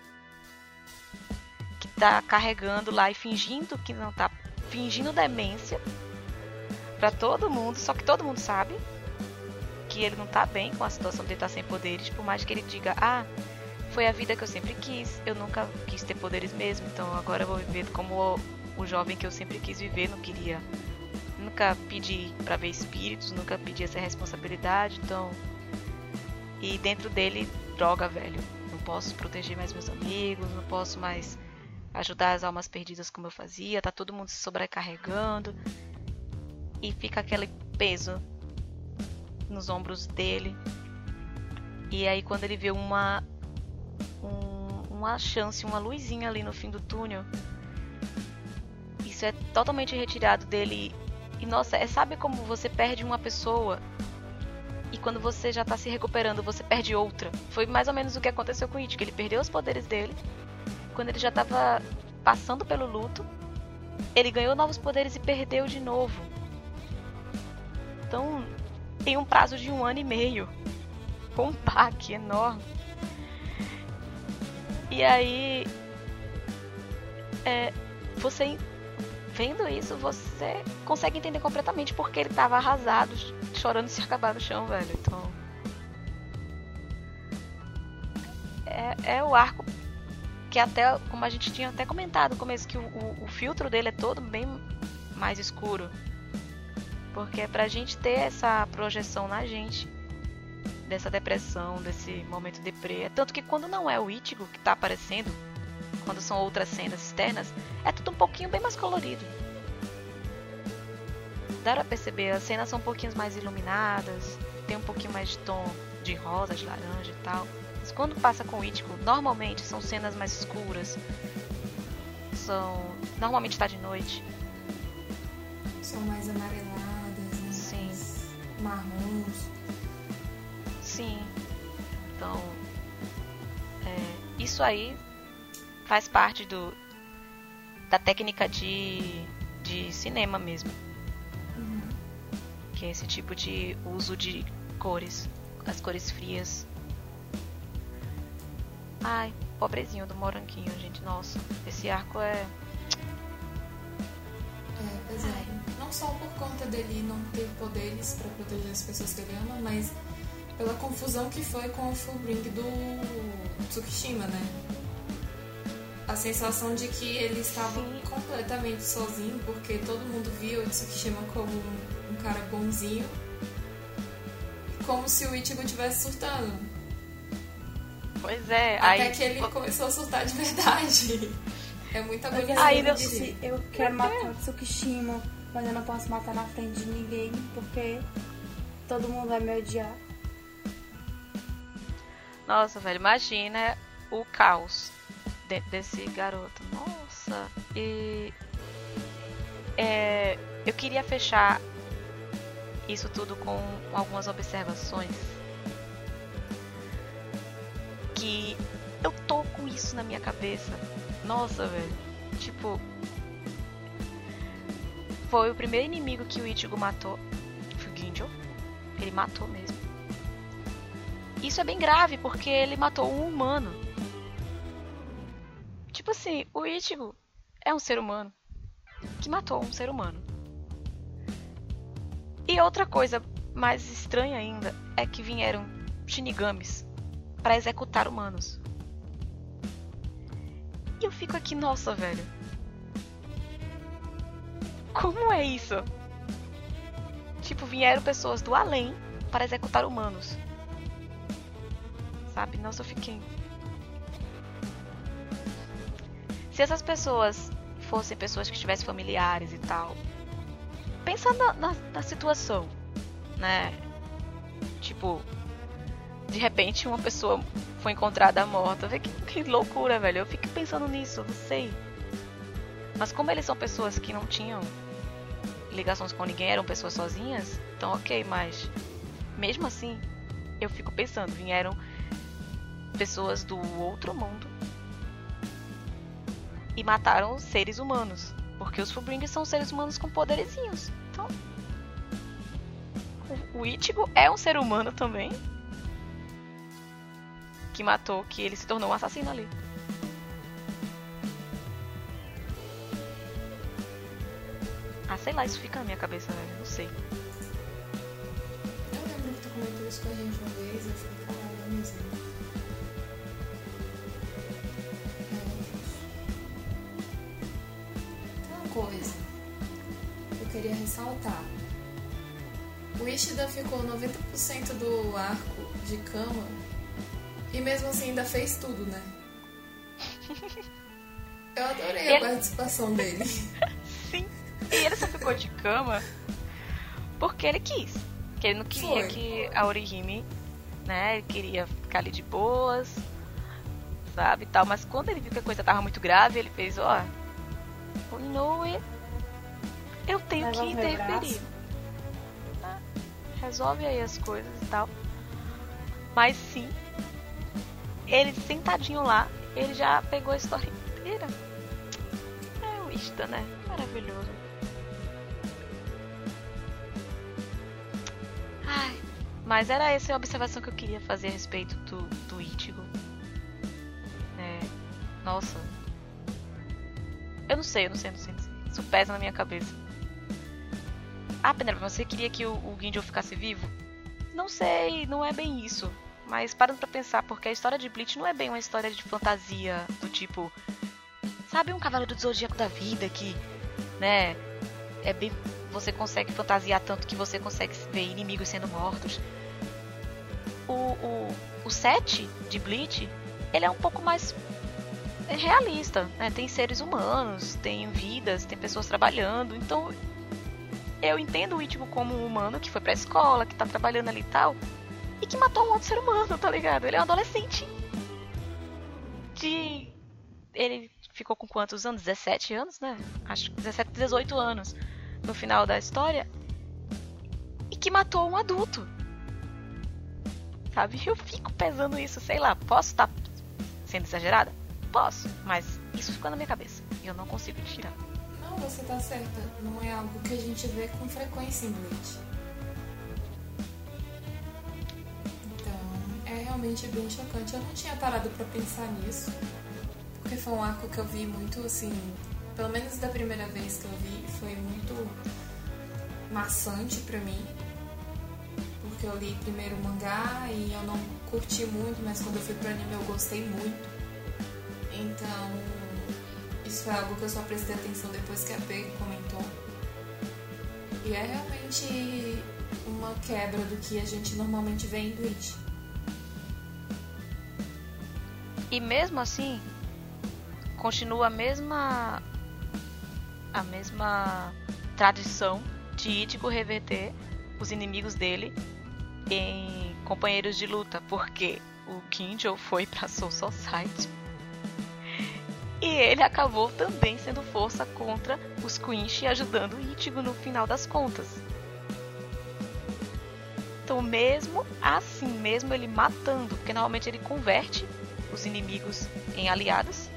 Que tá carregando lá e fingindo que não tá. Fingindo demência para todo mundo, só que todo mundo sabe que ele não tá bem com a situação de estar sem poderes, por mais que ele diga, ah, foi a vida que eu sempre quis, eu nunca quis ter poderes mesmo, então agora eu vou viver como o, o jovem que eu sempre quis viver, não queria. Nunca pedi para ver espíritos, nunca pedi essa responsabilidade, então. E dentro dele, droga, velho. Não posso proteger mais meus amigos, não posso mais ajudar as almas perdidas como eu fazia, tá todo mundo se sobrecarregando. E fica aquele peso nos ombros dele. E aí quando ele vê uma um, uma chance, uma luzinha ali no fim do túnel, isso é totalmente retirado dele. E nossa, é sabe como você perde uma pessoa e quando você já tá se recuperando, você perde outra. Foi mais ou menos o que aconteceu com o It, que ele perdeu os poderes dele. Quando ele já tava passando pelo luto, ele ganhou novos poderes e perdeu de novo. Então, tem um prazo de um ano e meio. Com um baque enorme. E aí. é, você vendo isso, você consegue entender completamente porque ele tava arrasado, chorando se acabar no chão, velho. Então. É, é o arco que até, como a gente tinha até comentado no começo, que o, o, o filtro dele é todo bem mais escuro. Porque é pra gente ter essa projeção na gente dessa depressão, desse momento deprê. É tanto que quando não é o Ichigo que tá aparecendo, quando são outras cenas externas, é tudo um pouquinho bem mais colorido. Dá pra perceber, as cenas são um pouquinho mais iluminadas, tem um pouquinho mais de tom de rosa, de laranja e tal. Mas quando passa com o Ichigo, normalmente são cenas mais escuras. São. Normalmente está de noite. São mais amareladas. Marrons. Sim. Então. É, isso aí faz parte do da técnica de, de cinema mesmo. Uhum. Que é esse tipo de uso de cores. As cores frias. Ai, pobrezinho do moranquinho, gente. Nossa, esse arco é. É, pois é. Não só por conta dele não ter poderes pra proteger as pessoas que ele ama, mas pela confusão que foi com o Fullbring do Tsukishima, né? A sensação de que ele estava Sim. completamente sozinho, porque todo mundo via o Tsukishima como um, um cara bonzinho. Como se o Ichigo estivesse surtando. Pois é, Até aí. que ele começou a surtar de verdade. É muito Mas agonizante. Aí eu- disse, eu quero matar o Tsukishima, mas eu não posso matar na frente de ninguém, porque todo mundo vai me odiar. Nossa, velho, imagina o caos desse garoto. Nossa, e. É, eu queria fechar isso tudo com algumas observações. Que eu tô com isso na minha cabeça. Nossa, velho. Tipo. Foi o primeiro inimigo que o Ichigo matou. Foi o Ginjo. Ele matou mesmo. Isso é bem grave, porque ele matou um humano. Tipo assim, o Ichigo é um ser humano que matou um ser humano. E outra coisa mais estranha ainda é que vieram shinigamis para executar humanos. E eu fico aqui, nossa, velho. Como é isso? Tipo, vieram pessoas do além para executar humanos. Sabe? Nossa, eu fiquei. Se essas pessoas fossem pessoas que tivessem familiares e tal, pensa na, na, na situação, né? Tipo, de repente uma pessoa foi encontrada morta. Vê que, que loucura, velho. Eu fico pensando nisso, não sei. Mas como eles são pessoas que não tinham ligações com ninguém, eram pessoas sozinhas, então ok, mas mesmo assim, eu fico pensando, vieram pessoas do outro mundo e mataram seres humanos. Porque os Fullbringers são seres humanos com poderezinhos. Então. O Ichigo é um ser humano também. Que matou, que ele se tornou um assassino ali. Ah, sei lá, isso fica na minha cabeça, velho. Não sei. Eu lembro que tu comentou isso com a gente uma vez, eu fiquei, caralho, é mesmo. Tem uma coisa que eu queria ressaltar. O Ishida ficou 90% do arco de cama e mesmo assim ainda fez tudo, né? Eu adorei a participação dele. E ele só ficou de cama porque ele quis. Que ele não queria Foi. que a Orihime, né? Ele queria ficar ali de boas, sabe? e Tal. Mas quando ele viu que a coisa tava muito grave, ele fez, ó. O Inoue. Eu tenho Leva que interferir. né? Resolve aí as coisas e tal. Mas sim, ele sentadinho lá, ele já pegou a história inteira. É o Ista, né? Maravilhoso. Mas era essa a observação que eu queria fazer a respeito do, do Ichigo. É, nossa. não sei, eu não sei, não sei, não sei. Isso pesa na minha cabeça. Ah, Penelope, você queria que o, o Gindel ficasse vivo? Não sei, não é bem isso. Mas parando pra pensar, porque a história de Bleach não é bem uma história de fantasia do tipo. Sabe um cavaleiro do zodíaco da vida que, né, é bem. Você consegue fantasiar tanto que você consegue ver inimigos sendo mortos. O, o, o set de Bleach, ele é um pouco mais realista, né? Tem seres humanos, tem vidas, tem pessoas trabalhando, então eu entendo o Ichigo como um humano que foi pra escola, que tá trabalhando ali e tal, e que matou um outro ser humano, tá ligado? Ele é um adolescente. De. Ele ficou com quantos anos? 17 anos, né? Acho que 17, 18 anos no final da história. E que matou um adulto. Sabe? Eu fico pesando isso, sei lá. Posso estar tá sendo exagerada? Posso, mas isso ficou na minha cabeça. E eu não consigo tirar. Não, você tá certa. Não é algo que a gente vê com frequência em Bleach. Então, é realmente bem chocante. Eu não tinha parado para pensar nisso. Porque foi um arco que eu vi muito assim. Pelo menos da primeira vez que eu vi, foi muito maçante para mim. Porque eu li primeiro o mangá e eu não curti muito, mas quando eu fui pro anime eu gostei muito. Então, isso é algo que eu só prestei atenção depois que a P comentou. E é realmente uma quebra do que a gente normalmente vê em Bleach. E mesmo assim, continua a mesma a mesma tradição de Ichigo reverter os inimigos dele em companheiros de luta, porque o Kinjo foi para Soul Society e ele acabou também sendo força contra os Quinch, ajudando Ichigo no final das contas. Então, mesmo assim, mesmo ele matando, porque normalmente ele converte os inimigos em aliados,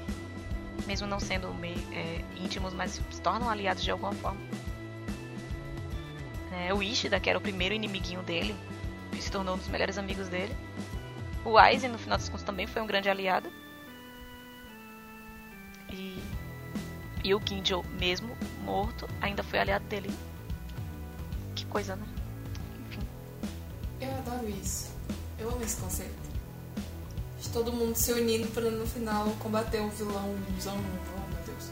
mesmo não sendo meio, é, íntimos, mas se tornam aliados de alguma forma. É, o Ishida, que era o primeiro inimiguinho dele, se tornou um dos melhores amigos dele. O Aizen, no final das contas, também foi um grande aliado. E, e o Kinjo, mesmo morto, ainda foi aliado dele. Que coisa, né? Enfim. Eu adoro isso. Eu amo esse conceito. De todo mundo se unindo para no final combater um vilão, um vilão. Oh meu Deus.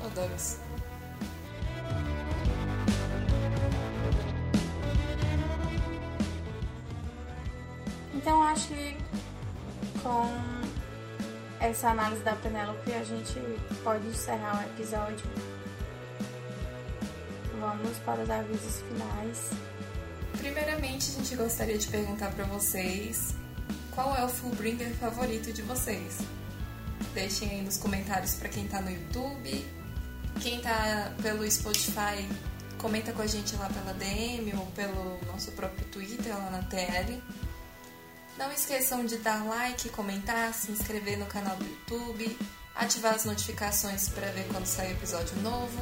Eu adoro isso. Acho que com essa análise da Penélope, a gente pode encerrar o episódio. Vamos para os avisos finais. Primeiramente, a gente gostaria de perguntar para vocês qual é o Fullbringer favorito de vocês. Deixem aí nos comentários para quem tá no YouTube. Quem tá pelo Spotify, comenta com a gente lá pela DM ou pelo nosso próprio Twitter lá na TL. Não esqueçam de dar like, comentar, se inscrever no canal do YouTube, ativar as notificações para ver quando sai episódio novo.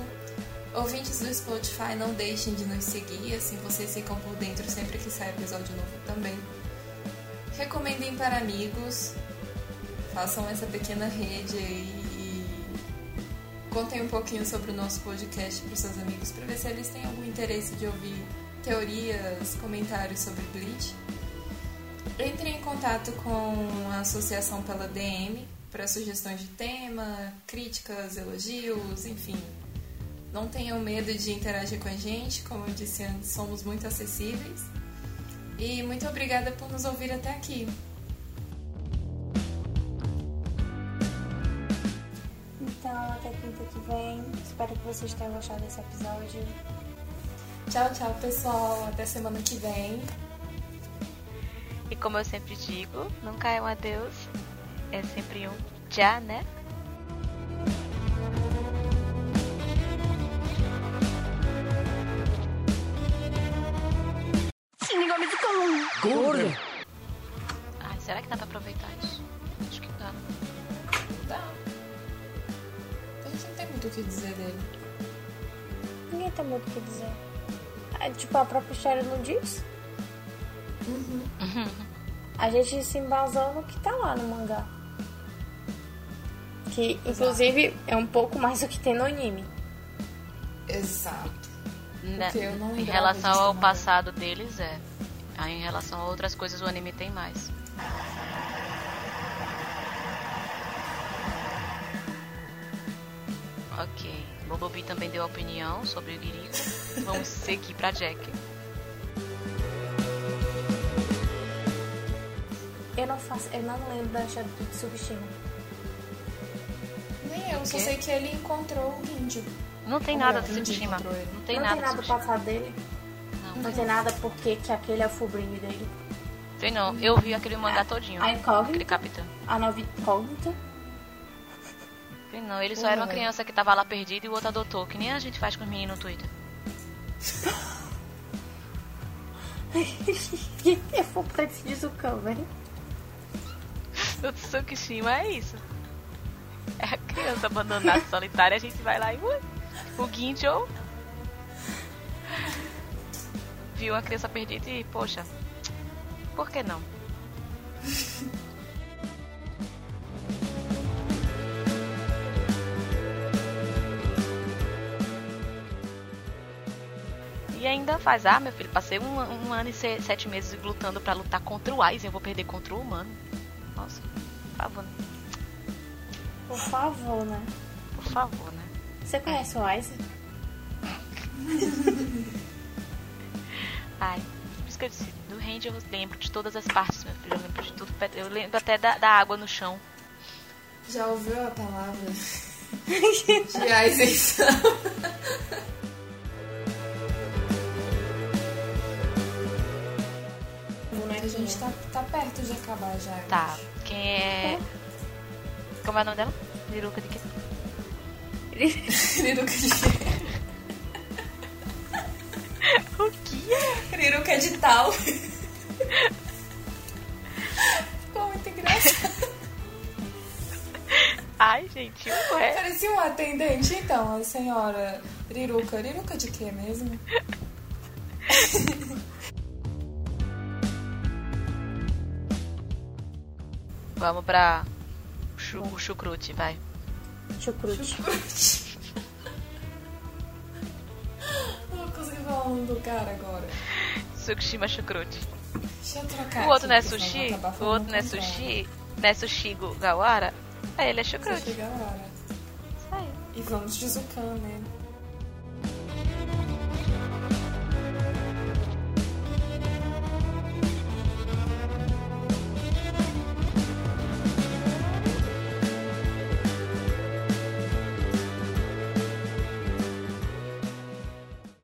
Ouvintes do Spotify, não deixem de nos seguir, assim vocês ficam por dentro sempre que sai episódio novo também. Recomendem para amigos, façam essa pequena rede aí e contem um pouquinho sobre o nosso podcast para os seus amigos para ver se eles têm algum interesse de ouvir teorias, comentários sobre Bleach. Entre em contato com a associação pela DM para sugestões de tema, críticas, elogios, enfim. Não tenham medo de interagir com a gente, como eu disse antes, somos muito acessíveis. E muito obrigada por nos ouvir até aqui. Então, até quinta que vem. Espero que vocês tenham gostado desse episódio. Tchau, tchau, pessoal. Até semana que vem. E como eu sempre digo, nunca é um adeus, é sempre um já, né? Gorda! Ai, será que dá pra aproveitar isso? Acho que dá. Dá. A gente não tem muito o que dizer dele. Ninguém tem muito o que dizer. É, tipo, a própria história não diz. Uhum. A gente se embasou no que tá lá no mangá. Que, inclusive, é um pouco mais do que tem no anime. Exato. Né? Eu não Em relação ao passado deles, é. Aí, em relação a outras coisas, o anime tem mais. Ok. Bobobi também deu opinião sobre o Guirico. Vamos seguir pra Jack. Eu não faço, eu não lembro da chave de Tsukishima. Nem eu, só sei que ele encontrou o índio. Não tem nada do ele. Não tem não nada tem do nada do passado dele. Não. Não tem nada porque que aquele é o sobrinho dele. Tem não. Eu vi aquele mangá todinho. A Aquele incógnita, capitão. a nova incógnita. Tem não. Ele só era uma Uhum. criança que tava lá perdida e o outro adotou. Que nem a gente faz com os meninos no Twitter. Eu vou pra esse Jizukan, velho. O Tsukishima é isso. É a criança abandonada solitária, a gente vai lá e. Ui, o Ginjo viu a criança perdida e, poxa, por que não? E ainda faz, ah, meu filho, passei um, um ano e se- sete meses lutando pra lutar contra o Aizen, eu vou perder contra o humano. Nossa, favor, né? Por favor, né? Por favor, né? Você conhece o Ice? Ai, por isso que eu disse, do Range eu lembro de todas as partes, meu filho. Eu lembro de tudo. Eu lembro até da, da água no chão. Já ouviu a palavra de isenção? gente tá, tá perto de acabar já. Tá, quem é. Como é o nome dela? Liruka de quê? Riruka de O que? Riruka de tal. Ficou muito engraçado. Ai, gente, ué. Parecia um atendente, então, a senhora Riruka. Riruka de quê mesmo? Vamos pra. Chu, o chucrute, vai. Chucrute. Não consegui falar o nome do cara agora. Tsukishima chucrute. Deixa eu trocar O outro não é porque senão eu sushi? O outro não é sushi? Não é sushi Gawara? É, ele é chucrute. chega a hora. Isso aí. E vamos de Zukan, né?